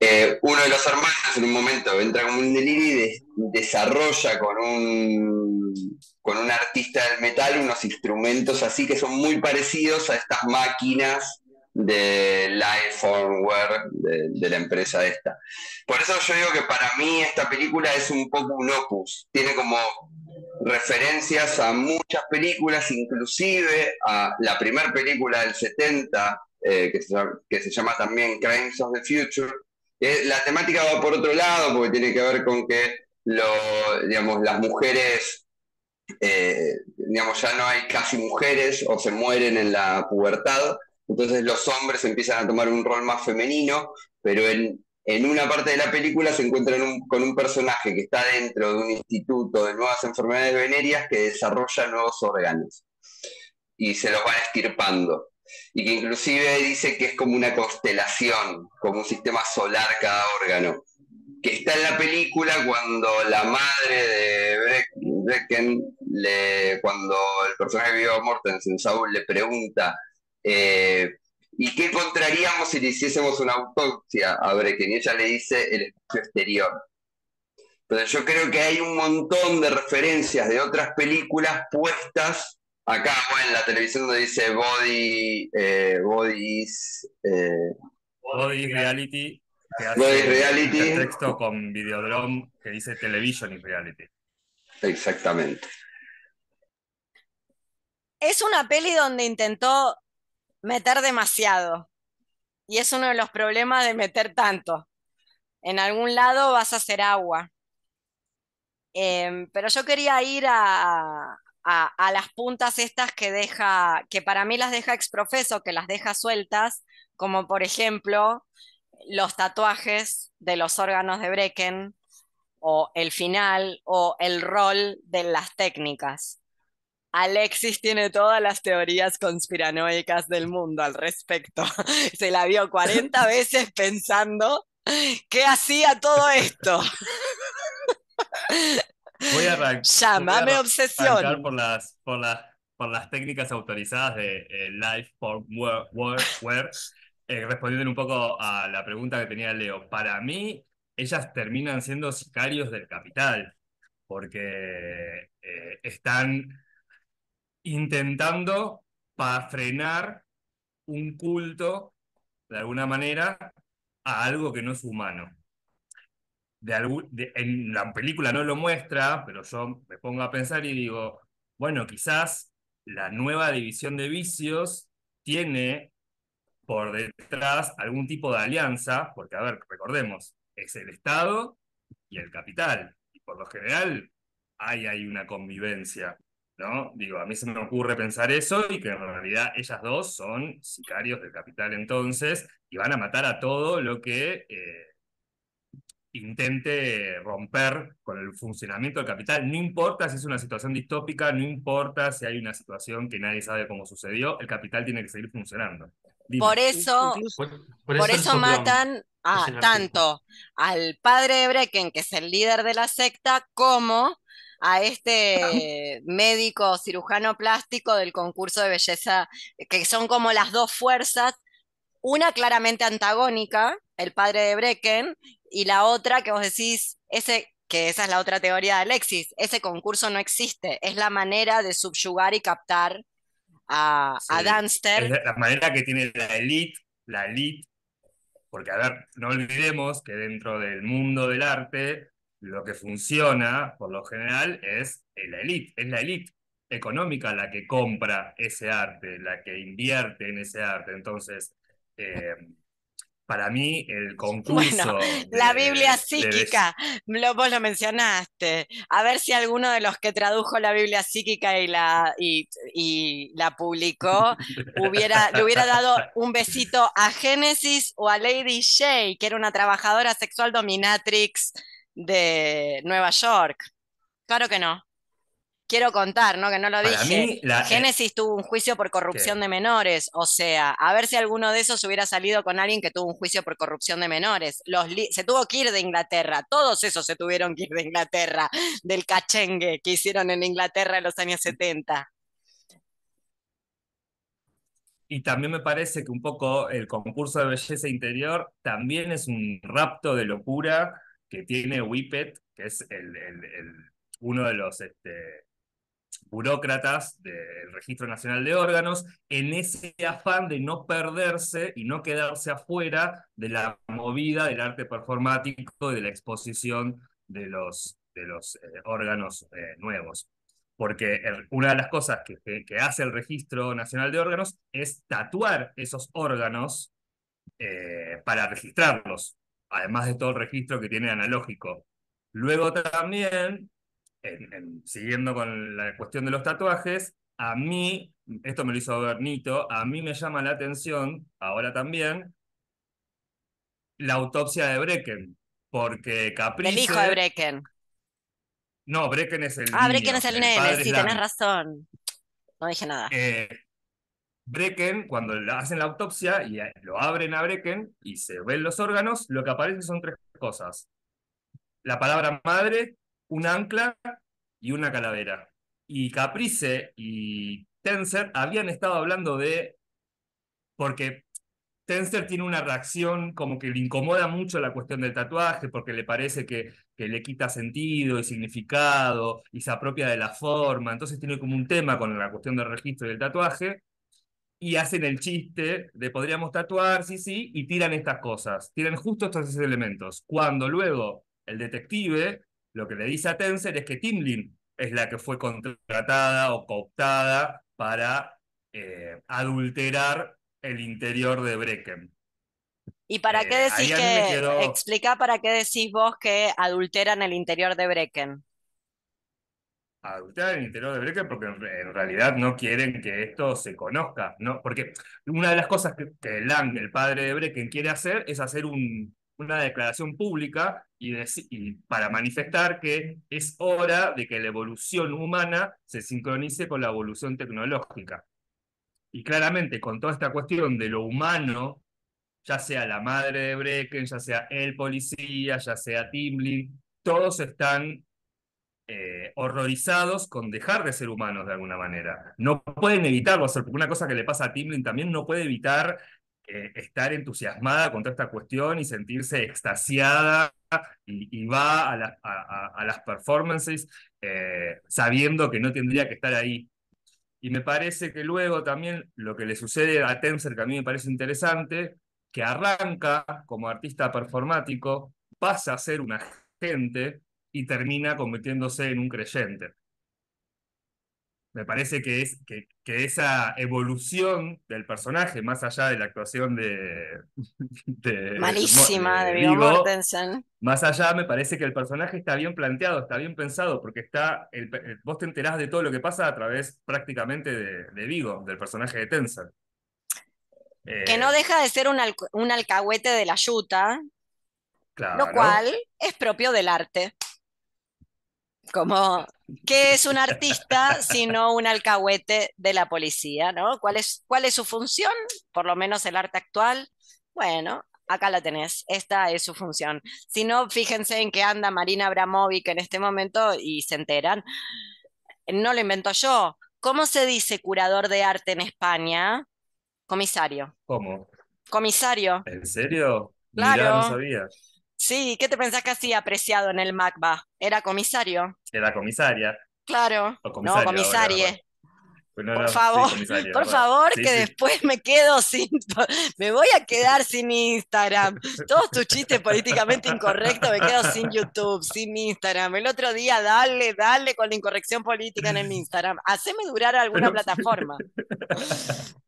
eh, uno de los hermanos en un momento entra como un delirio y desarrolla con un, con un artista del metal unos instrumentos así que son muy parecidos a estas máquinas de Lifeformware de, de la empresa esta. Por eso yo digo que para mí esta película es un poco un opus, tiene como referencias a muchas películas, inclusive a la primera película del 70, eh, que, se, que se llama también Crimes of the Future, la temática va por otro lado, porque tiene que ver con que las mujeres, eh, digamos, ya no hay casi mujeres o se mueren en la pubertad, entonces los hombres empiezan a tomar un rol más femenino, pero en, una parte de la película se encuentran con un personaje que está dentro de un instituto de nuevas enfermedades venéreas que desarrolla nuevos órganos y se los van estirpando y que inclusive dice que es como una constelación, como un sistema solar cada órgano, que está en la película cuando la madre de Brecken, cuando el personaje de Viggo Mortensen, Saúl, le pregunta, eh, ¿y qué encontraríamos si le hiciésemos una autopsia a Brecken? Y ella le dice el espacio exterior. Pero yo creo que hay un montón de referencias de otras películas puestas acá en la televisión donde dice body, eh, bodies, eh, body reality, que hace reality. texto con Videodrome que dice television y reality. Exactamente. Es una peli donde intentó meter demasiado. Y es uno de los problemas de meter tanto. En algún lado vas a hacer agua. Em, pero yo quería ir a, las puntas estas que deja, que para mí las deja exprofeso, que las deja sueltas, como por ejemplo los tatuajes de los órganos de Brecken, o el final, o el rol de las técnicas. Alexis tiene todas las teorías conspiranoicas del mundo al respecto. Se la vio 40 veces pensando qué hacía todo esto. Voy a arrancar. Llámame obsesión. Por las, por, las, por las técnicas autorizadas de eh, Life for Where, eh, respondiendo un poco a la pregunta que tenía Leo. Para mí, ellas terminan siendo sicarios del capital, porque eh, están intentando para frenar un culto, de alguna manera, a algo que no es humano. De en la película no lo muestra, pero yo me pongo a pensar y digo, bueno, quizás la nueva división de vicios tiene por detrás algún tipo de alianza, porque, a ver, recordemos, es el Estado y el capital, y por lo general hay, hay una convivencia. ¿no? Digo, a mí se me ocurre pensar eso y que en realidad ellas dos son sicarios del capital entonces y van a matar a todo lo que eh, intente romper con el funcionamiento del capital. No importa si es una situación distópica, no importa si hay una situación que nadie sabe cómo sucedió, el capital tiene que seguir funcionando. Por eso, por, eso, matan a, tanto al padre de Brecken, que es el líder de la secta, como a este médico cirujano plástico del concurso de belleza, que son como las dos fuerzas, una claramente antagónica, el padre de Brecken, y la otra que vos decís, ese, que esa es la otra teoría de Alexis, ese concurso no existe, es la manera de subyugar y captar a, a Dunster. Es la manera que tiene la elite, la elite, porque a ver, no olvidemos que dentro del mundo del arte lo que funciona, por lo general, es la élite, es la élite económica la que compra ese arte, la que invierte en ese arte. Entonces, eh, para mí el concurso... la Biblia psíquica, vos lo mencionaste. A ver si alguno de los que tradujo la Biblia psíquica y la, y, la publicó hubiera, le hubiera dado un besito a Génesis o a Lady Shay, que era una trabajadora sexual dominatrix de Nueva York. Claro que no. Quiero contar, ¿no? Que no lo dije. Eh, Génesis tuvo un juicio por corrupción de menores. O sea, a ver si alguno de esos hubiera salido con alguien que tuvo un juicio por corrupción de menores. Los se tuvo que ir de Inglaterra. Todos esos se tuvieron que ir de Inglaterra, del cachengue que hicieron en Inglaterra en los años 70. Y también me parece que un poco el concurso de belleza interior también es un rapto de locura que tiene Whippet, que es el, uno de los este, burócratas del Registro Nacional de Órganos, en ese afán de no perderse y no quedarse afuera de la movida del arte performático y de la exposición de los, de los eh, órganos eh, nuevos. Porque una de las cosas que, que, hace el Registro Nacional de Órganos es tatuar esos órganos eh, para registrarlos además de todo el registro que tiene analógico. Luego también, siguiendo con la cuestión de los tatuajes, a mí, esto me lo hizo Bernito, a mí me llama la atención, ahora también, la autopsia de Brecken, porque Caprice... El hijo de Brecken. No, Brecken es el Ah, Brecken es el, nene, sí, tenés razón. No dije nada. Eh, Brecken, cuando hacen la autopsia y lo abren a Brecken y se ven los órganos, lo que aparece son tres cosas. La palabra madre, un ancla y una calavera. Y Caprice y Tenser habían estado hablando de... Porque Tenser tiene una reacción como que le incomoda mucho la cuestión del tatuaje porque le parece que, le quita sentido y significado y se apropia de la forma, entonces tiene como un tema con la cuestión del registro del tatuaje y hacen el chiste de podríamos tatuar, sí, sí, y tiran estas cosas, tiran justo estos elementos. Cuando luego el detective lo que le dice a Tenser es que Timlin es la que fue contratada o cooptada para eh, adulterar el interior de Brecken. ¿Y para qué eh, decís que, explica para qué decís vos que adulteran el interior de Brecken? Adulteran el interior de Brecken porque en realidad no quieren que esto se conozca, ¿no? Porque una de las cosas que, que Lang, el padre de Brecken, quiere hacer es hacer un, una declaración pública y, para manifestar que es hora de que la evolución humana se sincronice con la evolución tecnológica. Y claramente con toda esta cuestión de lo humano, ya sea la madre de Brecken, ya sea el policía, ya sea Timlin, todos están eh, horrorizados con dejar de ser humanos de alguna manera. No pueden evitarlo, porque una cosa que le pasa a Timlin también no puede evitar eh, estar entusiasmada con esta cuestión y sentirse extasiada y, va a, las performances eh, sabiendo que no tendría que estar ahí. Y me parece que luego también lo que le sucede a Tenser, que a mí me parece interesante, que arranca como artista performático, pasa a ser un agente y termina convirtiéndose en un creyente. Me parece que, es, que, que esa evolución del personaje, más allá de la actuación de... Malísima de, Viggo Mortensen. Más allá, me parece que el personaje está bien planteado, está bien pensado, porque está el, vos te enterás de todo lo que pasa a través prácticamente de, Vigo, del personaje de Tenser. que no eh, deja de ser un, un alcahuete de la yuta, lo cual es propio del arte. Como, ¿qué es un artista sino un alcahuete de la policía? ¿no? ¿Cuál, es, ¿Cuál es su función? Por lo menos el arte actual. Bueno, acá la tenés, esta es su función. Si no, fíjense en que anda Marina Abramovic en este momento y se enteran. No lo invento yo. ¿Cómo se dice curador de arte en España? Comisario. ¿Cómo? Comisario. ¿En serio? Claro. no sabía. Sí, ¿qué te pensás que hacía apreciado en el MACBA? ¿Era comisario? Era comisaria. Claro. no, comisarie. Por favor, por favor, que después me quedo sin, me voy a quedar sin Instagram. Todos tus chistes políticamente incorrectos, me quedo sin YouTube, sin Instagram. El otro día, dale, dale con la incorrección política en el Instagram. Haceme durar alguna plataforma.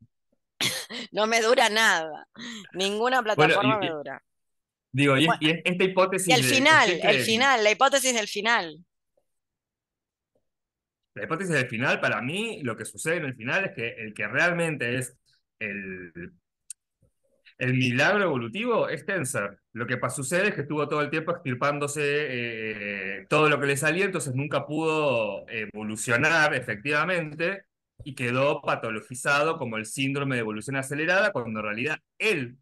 No me dura nada. Ninguna plataforma me dura. Digo, y, esta hipótesis. Y el final, el final, la hipótesis del final. La hipótesis del final, para mí, lo que sucede en el final es que el que realmente es el, el milagro evolutivo es Tensor. Lo que sucede es que estuvo todo el tiempo extirpándose eh, todo lo que le salía, entonces nunca pudo evolucionar efectivamente y quedó patologizado como el síndrome de evolución acelerada, cuando en realidad él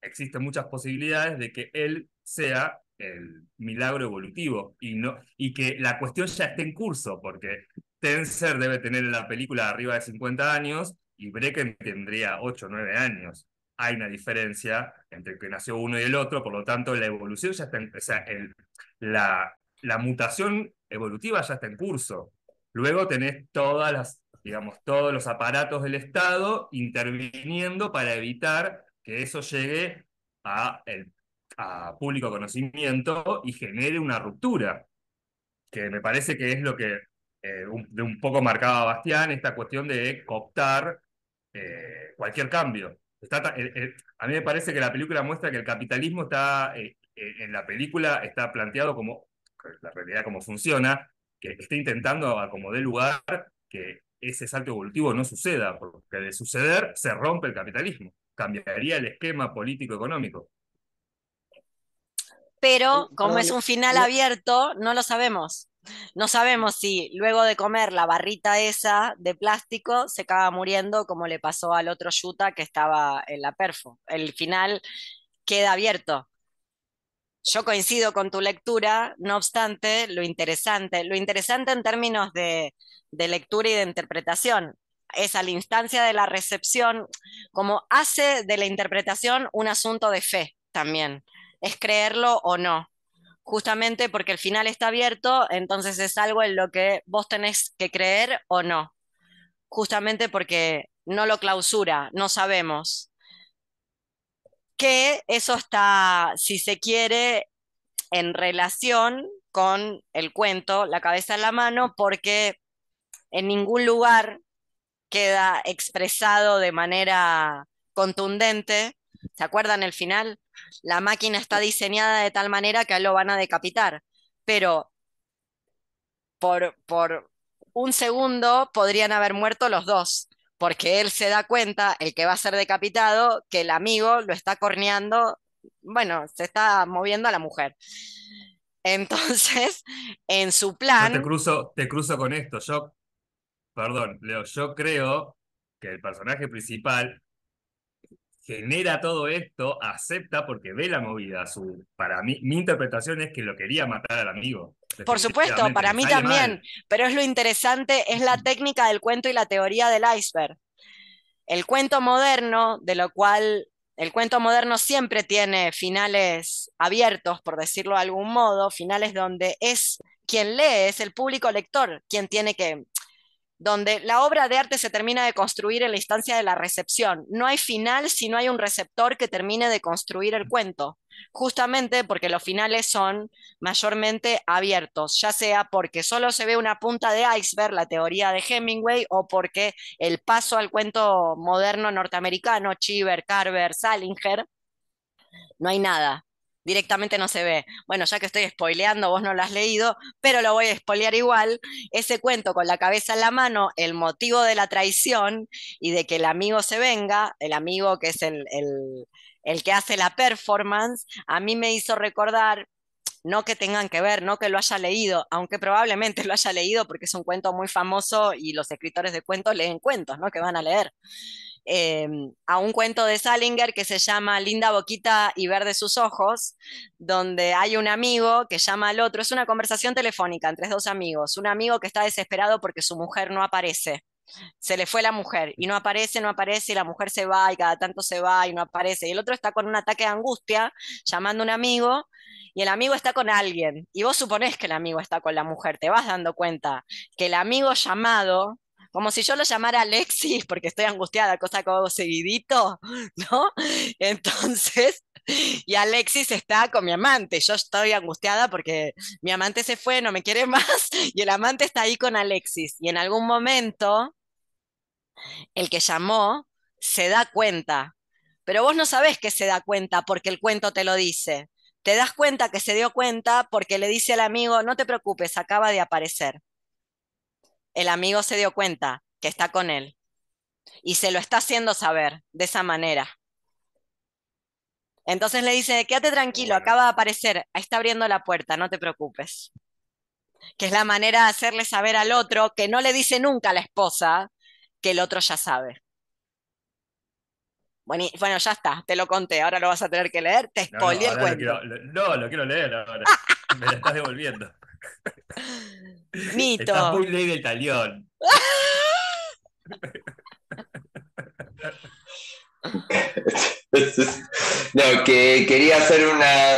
existen muchas posibilidades de que él sea el milagro evolutivo y, no, y que la cuestión ya esté en curso, porque Tenser debe tener en la película arriba de 50 años y Brecken tendría 8 o 9 años. Hay una diferencia entre el que nació uno y el otro, por lo tanto la evolución ya está en, o sea, la mutación evolutiva ya está en curso. Luego tenés todas las, digamos, todos los aparatos del Estado interviniendo para evitar que eso llegue a, público conocimiento y genere una ruptura, que me parece que es lo que eh, de un poco marcaba Bastián, esta cuestión de cooptar eh, cualquier cambio. A mí me parece que la película muestra que el capitalismo está, eh, en la película está planteado como, la realidad como funciona, que está intentando a como dé lugar que ese salto evolutivo no suceda, porque de suceder se rompe el capitalismo cambiaría el esquema político-económico. Pero como es un final abierto, no lo sabemos. No sabemos si luego de comer la barrita esa de plástico se acaba muriendo como le pasó al otro Yuta que estaba en la perfo. El final queda abierto. Yo coincido con tu lectura, no obstante, lo interesante, lo interesante en términos de, de lectura y de interpretación es a la instancia de la recepción, como hace de la interpretación un asunto de fe también, es creerlo o no. Justamente porque el final está abierto, entonces es algo en lo que vos tenés que creer o no. Justamente porque no lo clausura, no sabemos. Que eso está, si se quiere, en relación con el cuento La cabeza en la mano, porque en ningún lugar queda expresado de manera contundente. ¿Se acuerdan el final? La máquina está diseñada de tal manera que lo van a decapitar, pero por, por un segundo podrían haber muerto los dos, porque él se da cuenta, el que va a ser decapitado, que el amigo lo está corneando, bueno, se está moviendo a la mujer. Entonces, en su plan... te cruzo, te cruzo con esto. Yo perdón, Leo, yo creo que el personaje principal genera todo esto, acepta porque ve la movida. Su, para mí, mi interpretación es que lo quería matar al amigo. Por supuesto, para mí también, pero es lo interesante, es la técnica del cuento y la teoría del iceberg. El cuento moderno, de lo cual el cuento moderno siempre tiene finales abiertos, por decirlo de algún modo, finales donde es quien lee, es el público lector quien tiene que donde la obra de arte se termina de construir en la instancia de la recepción. No hay final si no hay un receptor que termine de construir el cuento, justamente porque los finales son mayormente abiertos, ya sea porque solo se ve una punta de iceberg, la teoría de Hemingway, o porque el paso al cuento moderno norteamericano, Cheever, Carver, Salinger, no hay nada directamente no se ve. Bueno, ya que estoy spoileando, vos no lo has leído, pero lo voy a spoilear igual. Ese cuento con la cabeza en la mano, el motivo de la traición y de que el amigo se venga, el amigo que es el, el que hace la performance, a mí me hizo recordar no que tengan que ver, no que lo haya leído, aunque probablemente lo haya leído porque es un cuento muy famoso y los escritores de cuentos leen cuentos, ¿no? Que van a leer. Em, a un cuento de Salinger que se llama Linda Boquita y Verde sus ojos, donde hay un amigo que llama al otro, es una conversación telefónica entre dos amigos, un amigo que está desesperado porque su mujer no aparece. Se le fue la mujer y no aparece, no aparece, y la mujer se va y cada tanto se va y no aparece. Y el otro está con un ataque de angustia llamando a un amigo y el amigo está con alguien. Y vos suponés que el amigo está con la mujer, te vas dando cuenta que el amigo llamado como si yo lo llamara Alexis porque estoy angustiada, cosa que hago seguidito, ¿no? Entonces, y Alexis está con mi amante, yo estoy angustiada porque mi amante se fue, no me quiere más, y el amante está ahí con Alexis, y en algún momento el que llamó se da cuenta, pero vos no sabés que se da cuenta porque el cuento te lo dice. Te das cuenta que se dio cuenta porque le dice al amigo, no te preocupes, acaba de aparecer el amigo se dio cuenta que está con él y se lo está haciendo saber de esa manera. Entonces le dice, quédate tranquilo, acaba de aparecer, está abriendo la puerta, no te preocupes. Que es la manera de hacerle saber al otro que no le dice nunca a la esposa que el otro ya sabe. Bueno, bueno, ya está, te lo conté, ahora lo vas a tener que leer, te spoileé el cuento. no, lo quiero leer ahora, me lo estás devolviendo. Mito. Está muy ley del talión. No, que quería hacer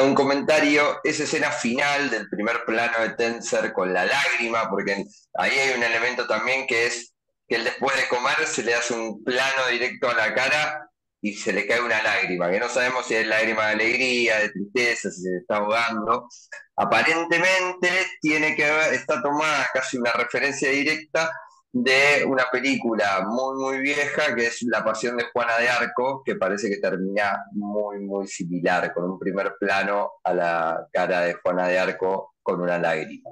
un comentario, esa escena final del primer plano de Tenser con la lágrima, porque ahí hay un elemento también que es que él después de comer se le hace un plano directo a la cara y se le cae una lágrima, que no sabemos si es lágrima de alegría, de tristeza, si se está ahogando. Aparentemente tiene que ver, está tomada casi una referencia directa de una película muy, muy vieja que es La Pasión de Juana de Arco, que parece que termina muy, muy similar, con un primer plano a la cara de Juana de Arco con una lágrima.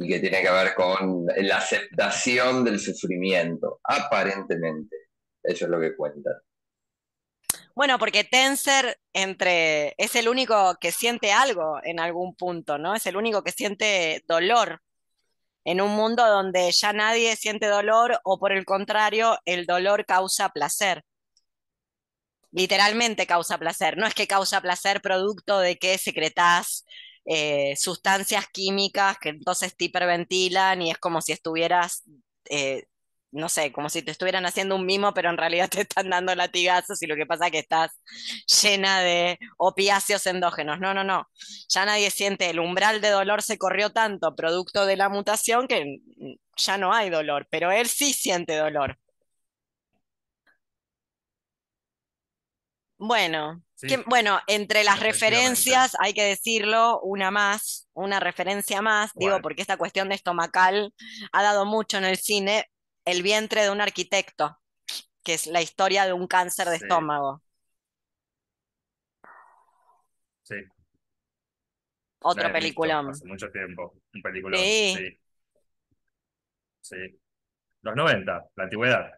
Y que tiene que ver con la aceptación del sufrimiento, aparentemente. Eso es lo que cuenta. Bueno, porque Tenser entre, es el único que siente algo en algún punto, ¿no? Es el único que siente dolor en un mundo donde ya nadie siente dolor o por el contrario, el dolor causa placer. Literalmente causa placer. No es que causa placer producto de que secretas eh, sustancias químicas que entonces te hiperventilan y es como si estuvieras eh, no sé, como si te estuvieran haciendo un mimo, pero en realidad te están dando latigazos y lo que pasa es que estás llena de opiáceos endógenos. No, no, no. Ya nadie siente, el umbral de dolor se corrió tanto producto de la mutación que ya no hay dolor, pero él sí siente dolor. Bueno, bueno, entre las referencias, hay que decirlo, una más, una referencia más, digo, porque esta cuestión de estomacal ha dado mucho en el cine, El vientre de un arquitecto, que es la historia de un cáncer de estómago. Sí. Otro peliculón. Hace mucho tiempo, un peliculón. Sí. sí. Los 90, la antigüedad.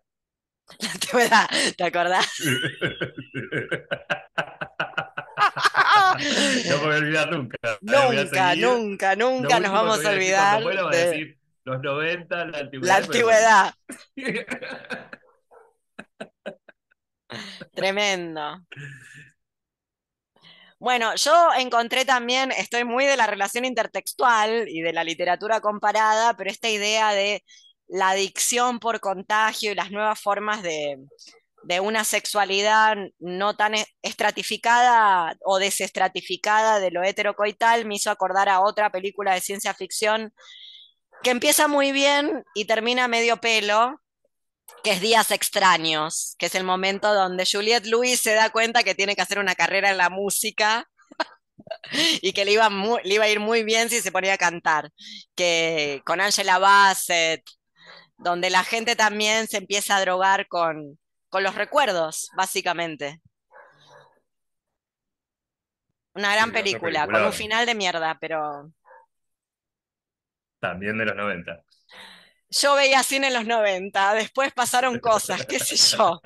La antigüedad, ¿te acordás? no voy a olvidar nunca. Nunca, nunca, nunca nos vamos a olvidar. de... a decir los 90, la antigüedad. La antigüedad. Tremendo. Bueno, yo encontré también, estoy muy de la relación intertextual y de la literatura comparada, pero esta idea de la adicción por contagio y las nuevas formas de, una sexualidad no tan estratificada o desestratificada de lo heterocoital me hizo acordar a otra película de ciencia ficción que empieza muy bien y termina medio pelo, que es Días Extraños, que es el momento donde Juliette Lewis se da cuenta que tiene que hacer una carrera en la música y que le iba, le iba a ir muy bien si se ponía a cantar, que con Angela Bassett, donde la gente también se empieza a drogar con, los recuerdos, básicamente. Una gran película, con un final de mierda, pero... También de los 90. Yo veía cine en los 90, después pasaron cosas, qué sé yo.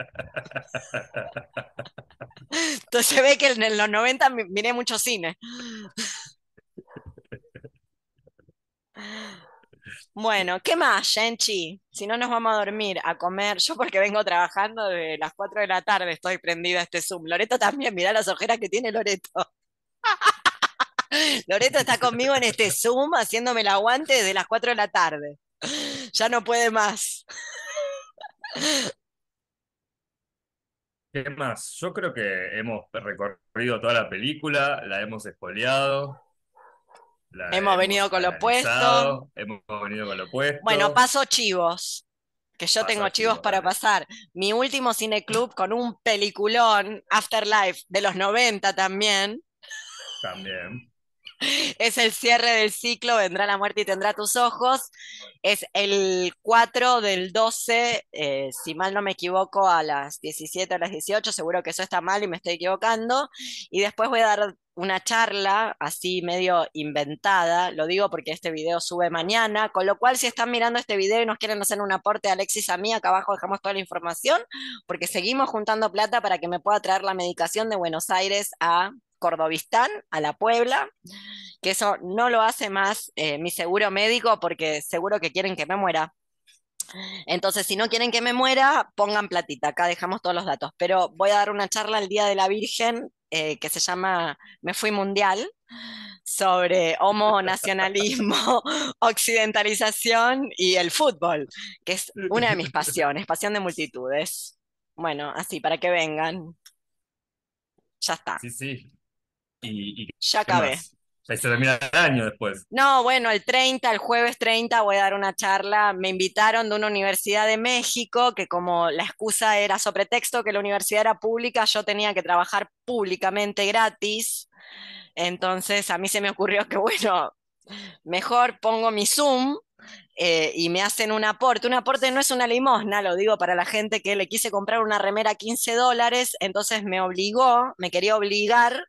Entonces se ve que en los 90 miré mucho cine. Bueno, ¿qué más, Genchi? Si no nos vamos a dormir, a comer. Yo porque vengo trabajando de las 4 de la tarde, estoy prendida a este Zoom. Loreto también, mirá las ojeras que tiene Loreto. Loreto está conmigo en este Zoom haciéndome el aguante desde las 4 de la tarde. Ya no puede más. ¿Qué más? Yo creo que hemos recorrido toda la película, la hemos espoleado hemos, venido con lo opuesto. Hemos venido con lo opuesto. Bueno, paso chivos. Que yo tengo chivos para pasar. Mi último cineclub con un peliculón, Afterlife, de los 90 también. También. Es el cierre del ciclo, vendrá la muerte y tendrá tus ojos. Es el 4 del 12, eh, si mal no me equivoco, a las 17 o las 18, seguro que eso está mal y me estoy equivocando. Y después voy a dar una charla así medio inventada, lo digo porque este video sube mañana, con lo cual si están mirando este video y nos quieren hacer un aporte, Alexis, a mí, acá abajo dejamos toda la información, porque seguimos juntando plata para que me pueda traer la medicación de Buenos Aires a Cordobistán, a la Puebla, que eso no lo hace más eh, mi seguro médico porque seguro que quieren que me muera. Entonces, si no quieren que me muera, pongan platita. Acá dejamos todos los datos. Pero voy a dar una charla el Día de la Virgen eh, que se llama Me Fui Mundial sobre homo nacionalismo, occidentalización y el fútbol, que es una de mis pasiones, pasión de multitudes. Bueno, así, para que vengan. Ya está. Sí, sí. Y, ya acabé. Se termina el año después. No, bueno, el 30, el jueves 30 voy a dar una charla. Me invitaron de una universidad de México, que como la excusa era sobre texto que la universidad era pública, yo tenía que trabajar públicamente gratis. Entonces a mí se me ocurrió que, bueno, mejor pongo mi Zoom eh, y me hacen un aporte. Un aporte no es una limosna, lo digo para la gente que le quise comprar una remera a 15 dólares, entonces me obligó, me quería obligar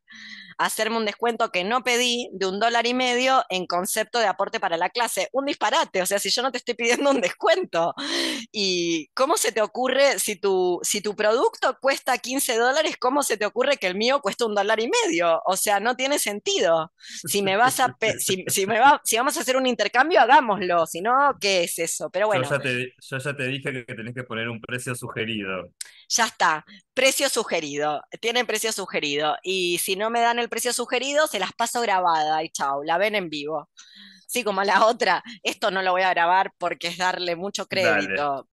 hacerme un descuento que no pedí de un dólar y medio en concepto de aporte para la clase. Un disparate, o sea, si yo no te estoy pidiendo un descuento. ¿Y cómo se te ocurre, si tu, si tu producto cuesta 15 dólares, cómo se te ocurre que el mío cuesta un dólar y medio? O sea, no tiene sentido. Si me vas a, si, me va, si vamos a hacer un intercambio, hagámoslo. Si no, ¿qué es eso? Pero bueno. Yo ya te, yo ya te dije que tenés que poner un precio sugerido. Ya está, precio sugerido. Tienen precio sugerido. Y si no me dan el precio sugerido, se las paso grabada y chao, la ven en vivo. Sí, como la otra, esto no lo voy a grabar porque es darle mucho crédito,